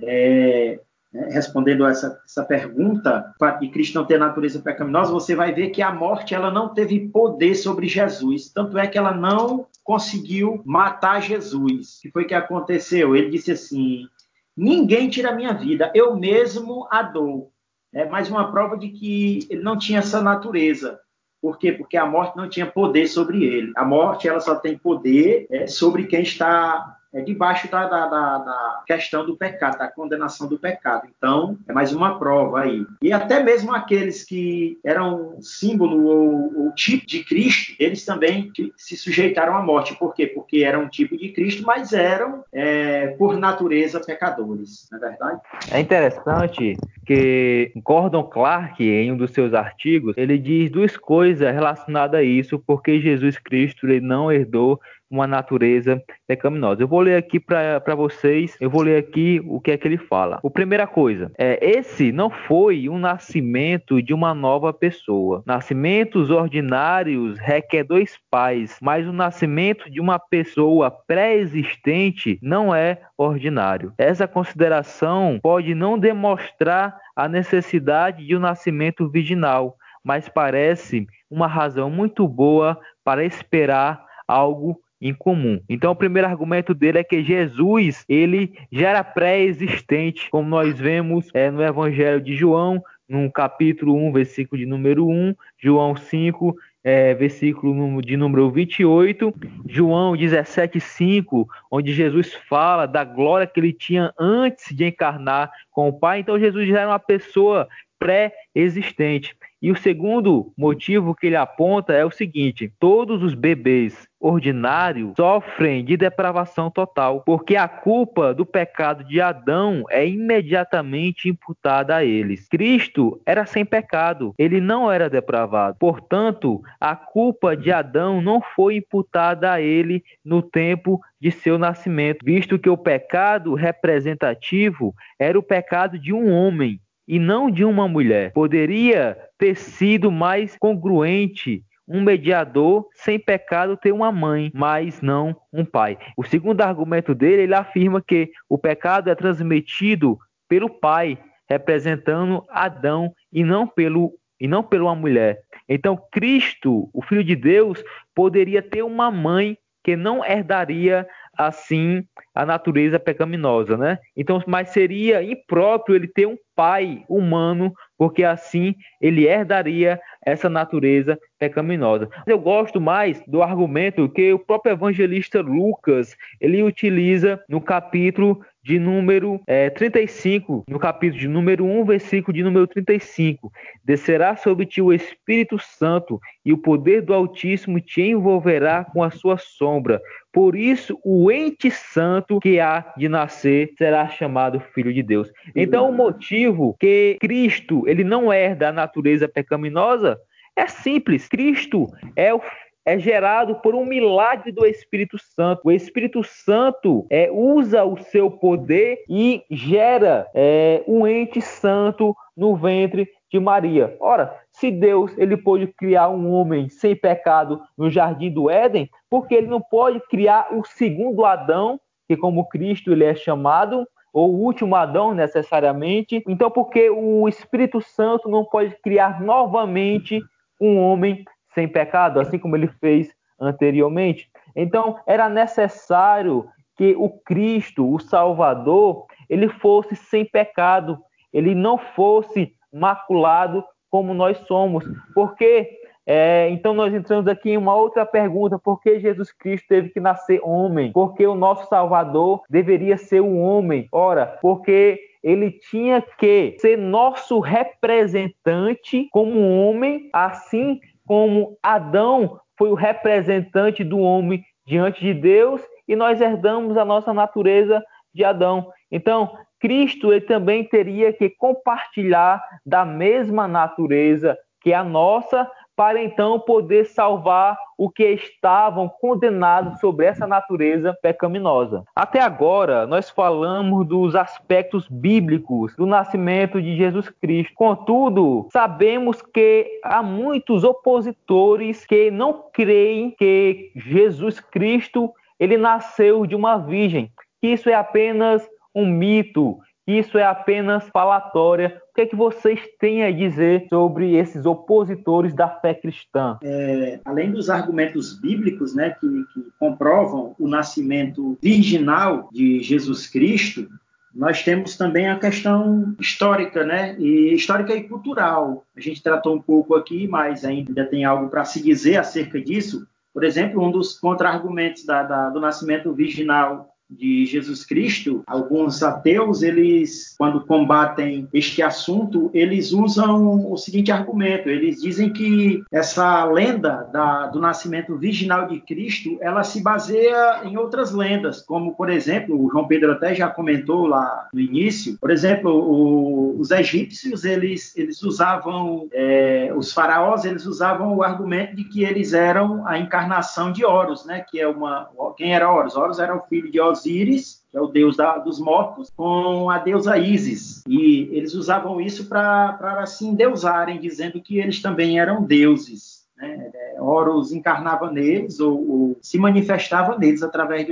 é, é, respondendo essa, essa pergunta, de Cristo não ter natureza pecaminosa, você vai ver que a morte ela não teve poder sobre Jesus. Tanto é que ela não conseguiu matar Jesus. O que foi que aconteceu? Ele disse assim: Ninguém tira a minha vida, eu mesmo a dou. É mais uma prova de que ele não tinha essa natureza. Por quê? Porque a morte não tinha poder sobre ele. A morte ela só tem poder é, sobre quem está é debaixo da, da, da, da, questão do pecado, da condenação do pecado. Então, é mais uma prova aí. E até mesmo aqueles que eram símbolo ou, ou tipo de Cristo, eles também se sujeitaram à morte. Por quê? Porque eram tipo de Cristo, mas eram, é, por natureza, pecadores. Não é verdade? É interessante que Gordon Clark, em um dos seus artigos, ele diz duas coisas relacionadas a isso, porque Jesus Cristo ele não herdou uma natureza pecaminosa. Eu vou ler aqui para vocês, eu vou ler aqui o que é que ele fala. A primeira coisa, é, esse não foi um nascimento de uma nova pessoa. Nascimentos ordinários requer dois pais, mas o nascimento de uma pessoa pré-existente não é ordinário. Essa consideração pode não demonstrar a necessidade de um nascimento virginal, mas parece uma razão muito boa para esperar algo incomum. Então, o primeiro argumento dele é que Jesus ele já era pré-existente, como nós vemos é, no Evangelho de João, no capítulo 1, versículo de número 1, João 5, é, versículo de número 28, João 17, 5, onde Jesus fala da glória que ele tinha antes de encarnar com o Pai. Então, Jesus já era uma pessoa pré-existente. E o segundo motivo que ele aponta é o seguinte: todos os bebês ordinários sofrem de depravação total, porque a culpa do pecado de Adão é imediatamente imputada a eles. Cristo era sem pecado, ele não era depravado. Portanto, a culpa de Adão não foi imputada a ele no tempo de seu nascimento, visto que o pecado representativo era o pecado de um homem e não de uma mulher. Poderia ter sido mais congruente um mediador sem pecado ter uma mãe, mas não um pai. O segundo argumento dele, ele afirma que o pecado é transmitido pelo pai, representando Adão e não pelo e não pela mulher. Então Cristo, o filho de Deus, poderia ter uma mãe que não herdaria assim a natureza pecaminosa, né? Então, mas seria impróprio ele ter um pai humano, porque assim ele herdaria essa natureza pecaminosa. Eu gosto mais do argumento que o próprio evangelista Lucas ele utiliza no capítulo de número é, 35, no capítulo de número 1, versículo de número 35. Descerá sobre ti o Espírito Santo, e o poder do Altíssimo te envolverá com a sua sombra. Por isso, o ente santo que há de nascer será chamado Filho de Deus. Então, o motivo que Cristo ele não herda a natureza pecaminosa é simples. Cristo é o é gerado por um milagre do Espírito Santo. O Espírito Santo é, usa o seu poder e gera é, um ente santo no ventre de Maria. Ora, se Deus ele pôde criar um homem sem pecado no jardim do Éden, porque ele não pode criar o segundo Adão, que como Cristo ele é chamado, ou o último Adão necessariamente. Então, porque o Espírito Santo não pode criar novamente um homem sem pecado, assim como ele fez anteriormente. Então, era necessário que o Cristo, o Salvador, ele fosse sem pecado, ele não fosse maculado como nós somos. Porque é, então nós entramos aqui em uma outra pergunta: por que Jesus Cristo teve que nascer homem? Porque o nosso Salvador deveria ser um homem? Ora, porque ele tinha que ser nosso representante como homem, assim como Adão foi o representante do homem diante de Deus e nós herdamos a nossa natureza de Adão. Então, Cristo ele também teria que compartilhar da mesma natureza que a nossa, para então poder salvar o que estavam condenados sobre essa natureza pecaminosa. Até agora, nós falamos dos aspectos bíblicos do nascimento de Jesus Cristo. Contudo, sabemos que há muitos opositores que não creem que Jesus Cristo ele nasceu de uma virgem, que isso é apenas um mito, isso é apenas falatória. O que é que vocês têm a dizer sobre esses opositores da fé cristã? É, além dos argumentos bíblicos, né, que, que comprovam o nascimento virginal de Jesus Cristo, nós temos também a questão histórica, né? E histórica e cultural. A gente tratou um pouco aqui, mas ainda tem algo para se dizer acerca disso. Por exemplo, um dos contra-argumentos do nascimento virginal de Jesus Cristo, alguns ateus, eles quando combatem este assunto, eles usam o seguinte argumento: eles dizem que essa lenda da, do nascimento virginal de Cristo, ela se baseia em outras lendas, como por exemplo, o João Pedro até já comentou lá no início, por exemplo, o, os egípcios eles, eles usavam é, os faraós eles usavam o argumento de que eles eram a encarnação de Horus, né? Que é uma quem era Horus? Horus era o filho de Osíris que é o deus da, dos mortos, com a deusa Isis. E eles usavam isso para se endeusarem, dizendo que eles também eram deuses. Né? Horus encarnava neles ou, ou, se manifestava neles através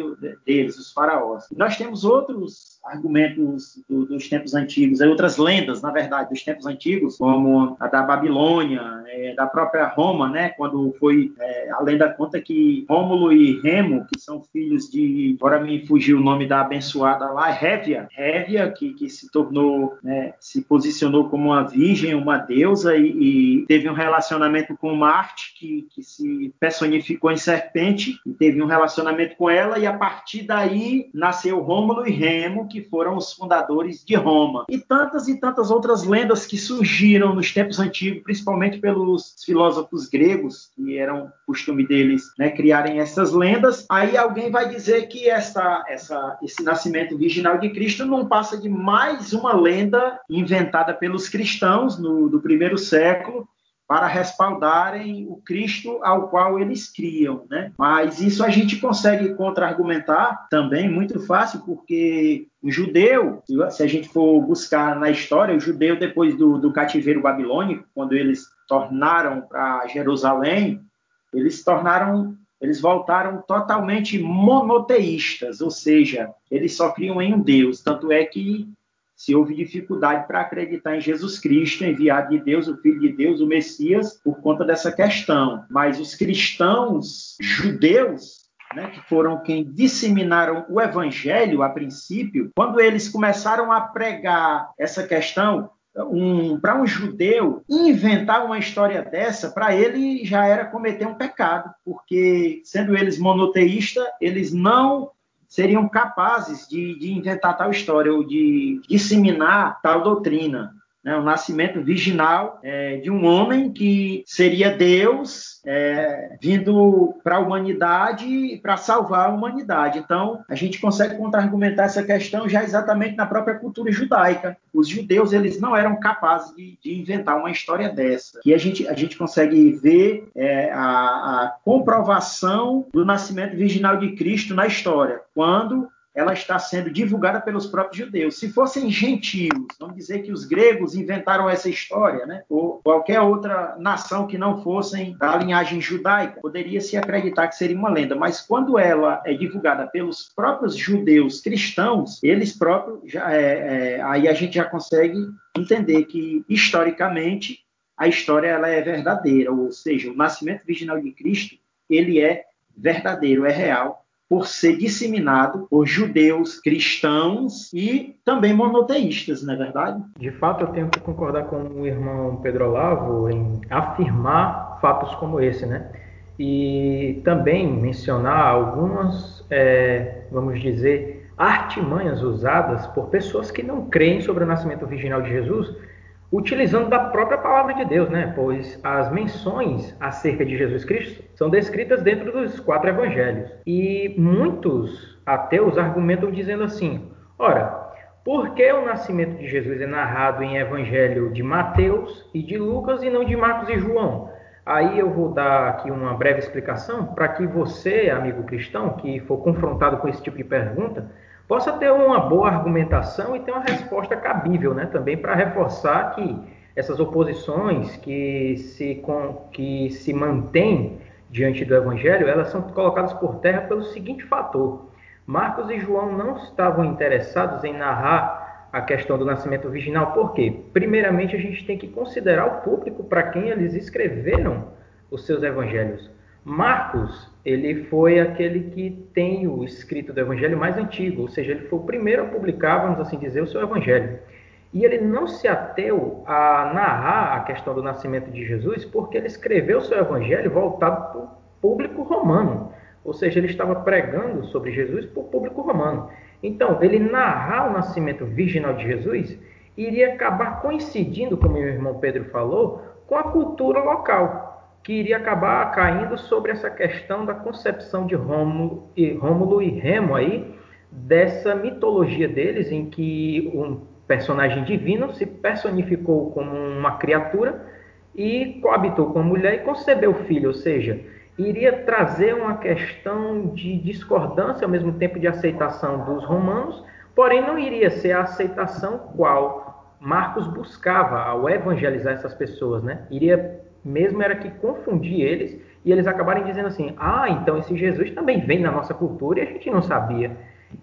deles, os faraós. Nós temos outros argumentos do, dos tempos antigos, outras lendas, na verdade, dos tempos antigos, como a da Babilônia, é, da própria Roma, né? Quando foi é, a lenda conta que Rômulo e Remo, que são filhos de, agora me fugiu o nome da abençoada lá, Révia, Révia que, que se tornou, né, se posicionou como uma virgem, uma deusa e, e teve um relacionamento com Marte, que, que se personificou em serpente e teve um relacionamento com ela e a partir daí nasceu Rômulo e Remo que foram os fundadores de Roma. E tantas e tantas outras lendas que surgiram nos tempos antigos, principalmente pelos filósofos gregos, que eram costume deles né, criarem essas lendas. Aí alguém vai dizer que essa, essa, esse nascimento virginal de Cristo não passa de mais uma lenda inventada pelos cristãos no, do primeiro século, para respaldarem o Cristo ao qual eles criam, né? Mas isso a gente consegue contra-argumentar também muito fácil, porque o judeu, se a gente for buscar na história, o judeu depois do, do cativeiro babilônico, quando eles tornaram para Jerusalém, eles tornaram eles voltaram totalmente monoteístas, ou seja, eles só criam em um Deus. Tanto é que se houve dificuldade para acreditar em Jesus Cristo, enviado de Deus, o Filho de Deus, o Messias, por conta dessa questão. Mas os cristãos judeus né, que foram quem disseminaram o evangelho a princípio, quando eles começaram a pregar essa questão, um, para um judeu inventar uma história dessa, para ele já era cometer um pecado, porque sendo eles monoteístas, eles não seriam capazes de, de inventar tal história ou de disseminar tal doutrina né, o nascimento virginal é, de um homem que seria Deus é, vindo para a humanidade para salvar a humanidade. Então, a gente consegue contra-argumentar essa questão já exatamente na própria cultura judaica. Os judeus eles não eram capazes de, de inventar uma história dessa. E a gente, a gente consegue ver é, a, a comprovação do nascimento virginal de Cristo na história, quando ela está sendo divulgada pelos próprios judeus. Se fossem gentios, vamos dizer que os gregos inventaram essa história, né? ou qualquer outra nação que não fossem da linhagem judaica, poderia se acreditar que seria uma lenda. Mas quando ela é divulgada pelos próprios judeus cristãos, eles próprios, já, é, é, aí a gente já consegue entender que historicamente a história ela é verdadeira, ou seja, o nascimento virginal de Cristo ele é verdadeiro, é real por ser disseminado por judeus, cristãos e também monoteístas, não é verdade? De fato, eu tenho que concordar com o irmão Pedro Olavo em afirmar fatos como esse, né? E também mencionar algumas, é, vamos dizer, artimanhas usadas por pessoas que não creem sobre o nascimento virginal de Jesus utilizando da própria palavra de Deus, né? Pois as menções acerca de Jesus Cristo são descritas dentro dos quatro evangelhos. E muitos ateus argumentam dizendo assim: ora, por que o nascimento de Jesus é narrado em evangelho de Mateus e de Lucas e não de Marcos e João? Aí eu vou dar aqui uma breve explicação para que você, amigo cristão, que for confrontado com esse tipo de pergunta, possa ter uma boa argumentação e ter uma resposta cabível, né? Também para reforçar que essas oposições que se, com, que se mantêm diante do Evangelho, elas são colocadas por terra pelo seguinte fator. Marcos e João não estavam interessados em narrar a questão do nascimento virginal, por quê? Primeiramente, a gente tem que considerar o público para quem eles escreveram os seus evangelhos. Marcos, ele foi aquele que tem o escrito do evangelho mais antigo, ou seja, ele foi o primeiro a publicar, vamos assim dizer, o seu evangelho. E ele não se ateu a narrar a questão do nascimento de Jesus, porque ele escreveu o seu evangelho voltado para o público romano. Ou seja, ele estava pregando sobre Jesus para o público romano. Então, ele narrar o nascimento virginal de Jesus iria acabar coincidindo, como meu irmão Pedro falou, com a cultura local, que iria acabar caindo sobre essa questão da concepção de Rômulo e, Rômulo e Remo aí, dessa mitologia deles, em que um personagem divino se personificou como uma criatura e coabitou com a mulher e concebeu filho, ou seja, iria trazer uma questão de discordância ao mesmo tempo de aceitação dos romanos, porém não iria ser a aceitação qual Marcos buscava ao evangelizar essas pessoas, né? Iria mesmo era que confundir eles e eles acabarem dizendo assim: "Ah, então esse Jesus também vem na nossa cultura e a gente não sabia".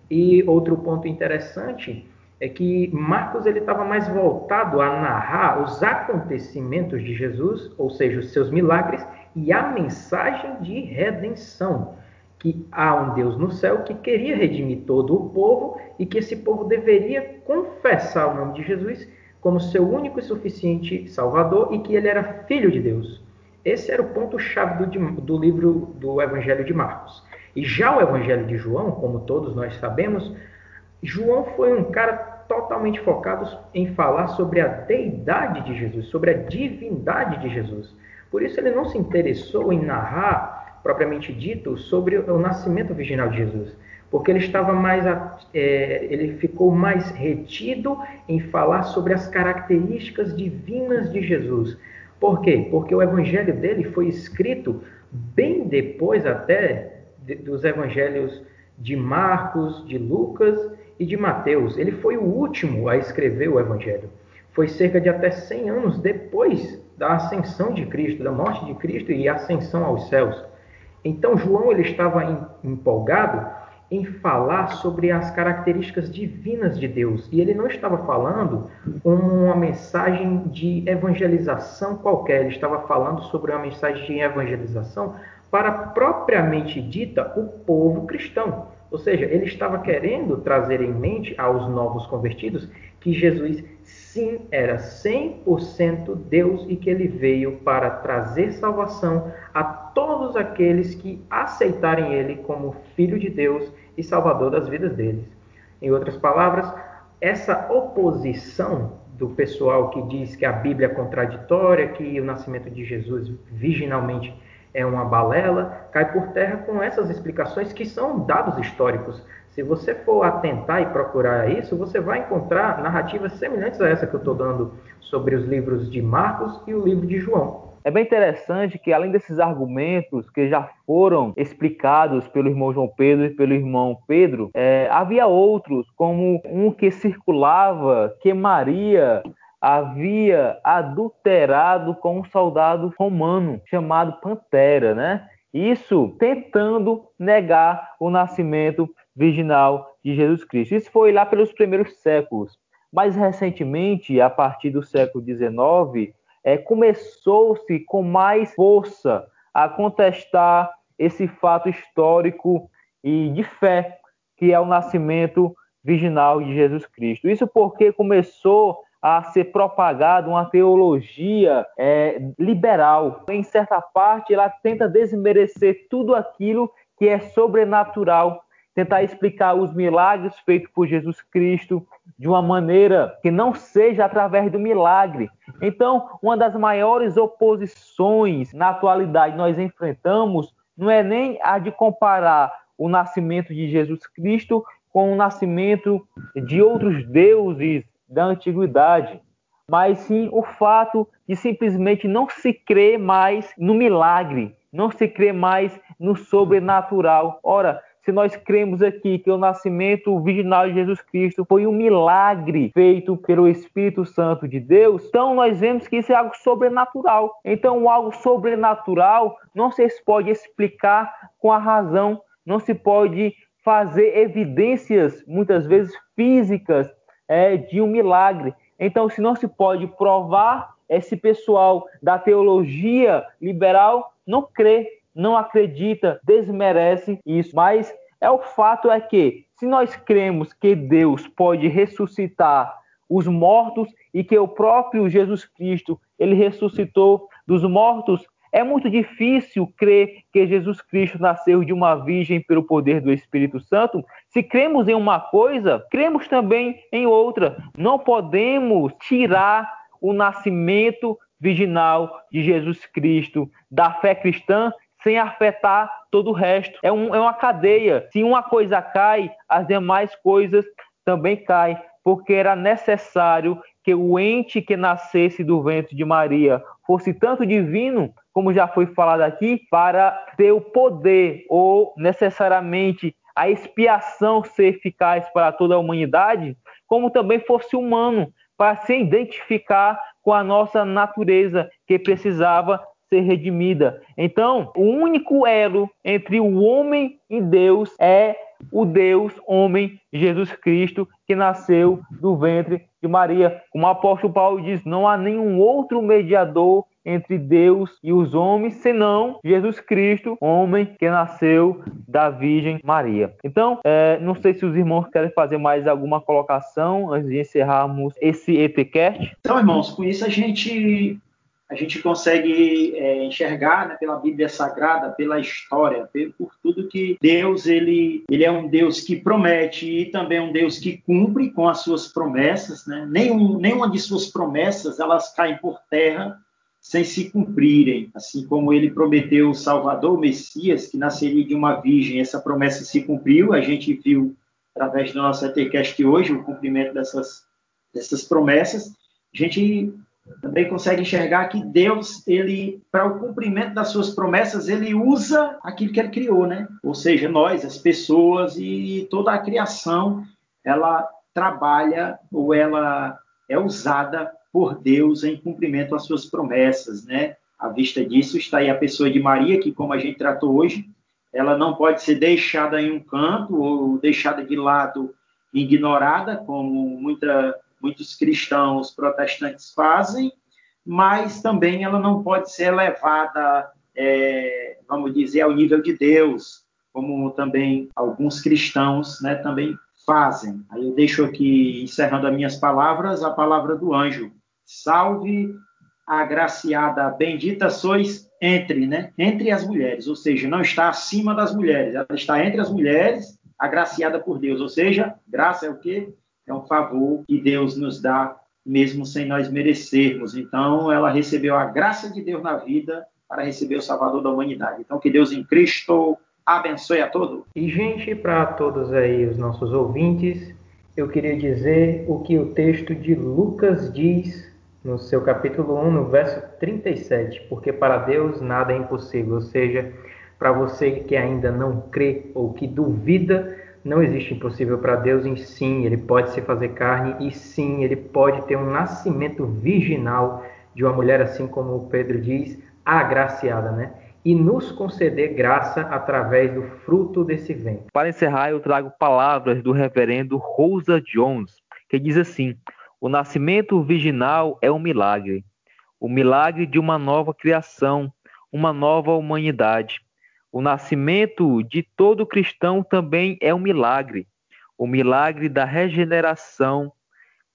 E outro ponto interessante é que Marcos ele estava mais voltado a narrar os acontecimentos de Jesus, ou seja, os seus milagres e a mensagem de redenção, que há um Deus no céu que queria redimir todo o povo e que esse povo deveria confessar o nome de Jesus como seu único e suficiente Salvador e que ele era filho de Deus. Esse era o ponto-chave do, do livro do Evangelho de Marcos. E já o Evangelho de João, como todos nós sabemos, João foi um cara totalmente focado em falar sobre a deidade de Jesus, sobre a divindade de Jesus. Por isso ele não se interessou em narrar, propriamente dito, sobre o nascimento virginal de Jesus, porque ele estava mais, é, ele ficou mais retido em falar sobre as características divinas de Jesus. Por quê? Porque o evangelho dele foi escrito bem depois até dos evangelhos de Marcos, de Lucas e de Mateus. Ele foi o último a escrever o Evangelho. Foi cerca de até 100 anos depois da ascensão de Cristo, da morte de Cristo e ascensão aos céus. Então João ele estava empolgado em falar sobre as características divinas de Deus e ele não estava falando uma mensagem de evangelização qualquer, ele estava falando sobre uma mensagem de evangelização para propriamente dita o povo cristão. Ou seja, ele estava querendo trazer em mente aos novos convertidos que Jesus sim era 100% Deus e que ele veio para trazer salvação a todos aqueles que aceitarem ele como filho de Deus e salvador das vidas deles. Em outras palavras, essa oposição do pessoal que diz que a Bíblia é contraditória, que o nascimento de Jesus virginalmente é uma balela, cai por terra com essas explicações que são dados históricos. Se você for atentar e procurar isso, você vai encontrar narrativas semelhantes a essa que eu estou dando sobre os livros de Marcos e o livro de João. É bem interessante que, além desses argumentos que já foram explicados pelo irmão João Pedro e pelo irmão Pedro, é, havia outros, como um que circulava que Maria havia adulterado com um soldado romano chamado Pantera, né? Isso tentando negar o nascimento virginal de Jesus Cristo. Isso foi lá pelos primeiros séculos. Mais recentemente, a partir do século XIX, é, começou-se com mais força a contestar esse fato histórico e de fé, que é o nascimento virginal de Jesus Cristo. Isso porque começou a ser propagada uma teologia é, liberal. Em certa parte, ela tenta desmerecer tudo aquilo que é sobrenatural, tentar explicar os milagres feitos por Jesus Cristo de uma maneira que não seja através do milagre. Então, uma das maiores oposições na atualidade nós enfrentamos não é nem a de comparar o nascimento de Jesus Cristo com o nascimento de outros deuses da antiguidade, mas sim o fato de simplesmente não se crer mais no milagre, não se crer mais no sobrenatural. Ora, se nós cremos aqui que o nascimento virginal de Jesus Cristo foi um milagre feito pelo Espírito Santo de Deus, então nós vemos que isso é algo sobrenatural. Então, algo sobrenatural não se pode explicar com a razão, não se pode fazer evidências, muitas vezes físicas, é, de um milagre. Então, se não se pode provar, esse pessoal da teologia liberal não crê, não acredita, desmerece isso. Mas é o fato é que se nós cremos que Deus pode ressuscitar os mortos e que o próprio Jesus Cristo ele ressuscitou dos mortos, É muito difícil crer que Jesus Cristo nasceu de uma virgem pelo poder do Espírito Santo. Se cremos em uma coisa, cremos também em outra. Não podemos tirar o nascimento virginal de Jesus Cristo da fé cristã sem afetar todo o resto. É, um, é uma cadeia. Se uma coisa cai, as demais coisas também caem, porque era necessário que o ente que nascesse do ventre de Maria fosse tanto divino, como já foi falado aqui, para ter o poder ou necessariamente a expiação ser eficaz para toda a humanidade, como também fosse humano, para se identificar com a nossa natureza que precisava ser redimida. Então, o único elo entre o homem e Deus é o Deus homem Jesus Cristo que nasceu do ventre de Maria. Como o apóstolo Paulo diz, não há nenhum outro mediador entre Deus e os homens, senão Jesus Cristo, homem que nasceu da Virgem Maria. Então, é, não sei se os irmãos querem fazer mais alguma colocação antes de encerrarmos esse ETCast. Então, irmãos, com isso a gente a gente consegue é, enxergar né, pela Bíblia Sagrada, pela história, por tudo que Deus ele, ele é um Deus que promete e também um Deus que cumpre com as suas promessas. Né? Nenhum, nenhuma de suas promessas elas caem por terra sem se cumprirem. Assim como ele prometeu o Salvador, o Messias, que nasceria de uma virgem, essa promessa se cumpriu. A gente viu através do nosso ETCast hoje o cumprimento dessas, dessas promessas. A gente também consegue enxergar que Deus, ele, para o cumprimento das suas promessas, ele usa aquilo que ele criou, né? Ou seja, nós, as pessoas e toda a criação, ela trabalha ou ela é usada por Deus em cumprimento às suas promessas, né? À vista disso está aí a pessoa de Maria, que como a gente tratou hoje, ela não pode ser deixada em um canto ou deixada de lado, ignorada, como muita muitos cristãos protestantes fazem, mas também ela não pode ser levada, é, vamos dizer, ao nível de Deus, como também alguns cristãos né, também fazem. Aí eu deixo aqui, encerrando as minhas palavras, a palavra do anjo. Salve, agraciada, bendita sois entre, né? Entre as mulheres, ou seja, não está acima das mulheres, ela está entre as mulheres, agraciada por Deus, ou seja, graça é o quê? é um favor que Deus nos dá, mesmo sem nós merecermos. Então, ela recebeu a graça de Deus na vida para receber o Salvador da humanidade. Então, que Deus em Cristo abençoe a todos. E, gente, para todos aí os nossos ouvintes, eu queria dizer o que o texto de Lucas diz no seu capítulo 1, no verso 37, porque para Deus nada é impossível, ou seja, para você que ainda não crê ou que duvida, não existe impossível para Deus, e sim, ele pode se fazer carne, e sim, ele pode ter um nascimento virginal de uma mulher, assim como o Pedro diz, agraciada, né? E nos conceder graça através do fruto desse vento. Para encerrar, eu trago palavras do reverendo Rosa Jones, que diz assim: O nascimento virginal é um milagre, o milagre de uma nova criação, uma nova humanidade. O nascimento de todo cristão também é um milagre, o milagre da regeneração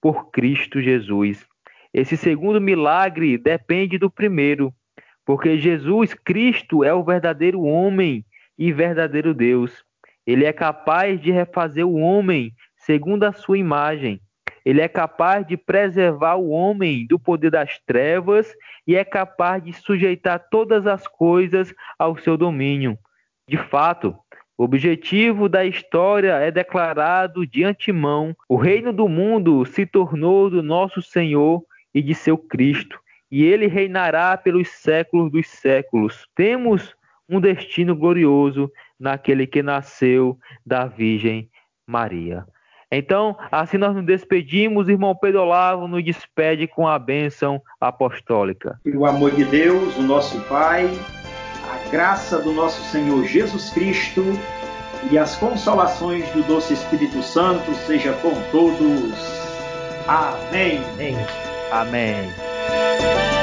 por Cristo Jesus. Esse segundo milagre depende do primeiro, porque Jesus Cristo é o verdadeiro homem e verdadeiro Deus. Ele é capaz de refazer o homem segundo a sua imagem. Ele é capaz de preservar o homem do poder das trevas e é capaz de sujeitar todas as coisas ao seu domínio. De fato, o objetivo da história é declarado de antemão: o reino do mundo se tornou do nosso Senhor e de seu Cristo, e ele reinará pelos séculos dos séculos. Temos um destino glorioso naquele que nasceu da Virgem Maria. Então, assim nós nos despedimos, irmão Pedro Olavo nos despede com a bênção apostólica. O amor de Deus, o nosso Pai, a graça do nosso Senhor Jesus Cristo e as consolações do doce Espírito Santo seja com todos. Amém. Amém. Amém.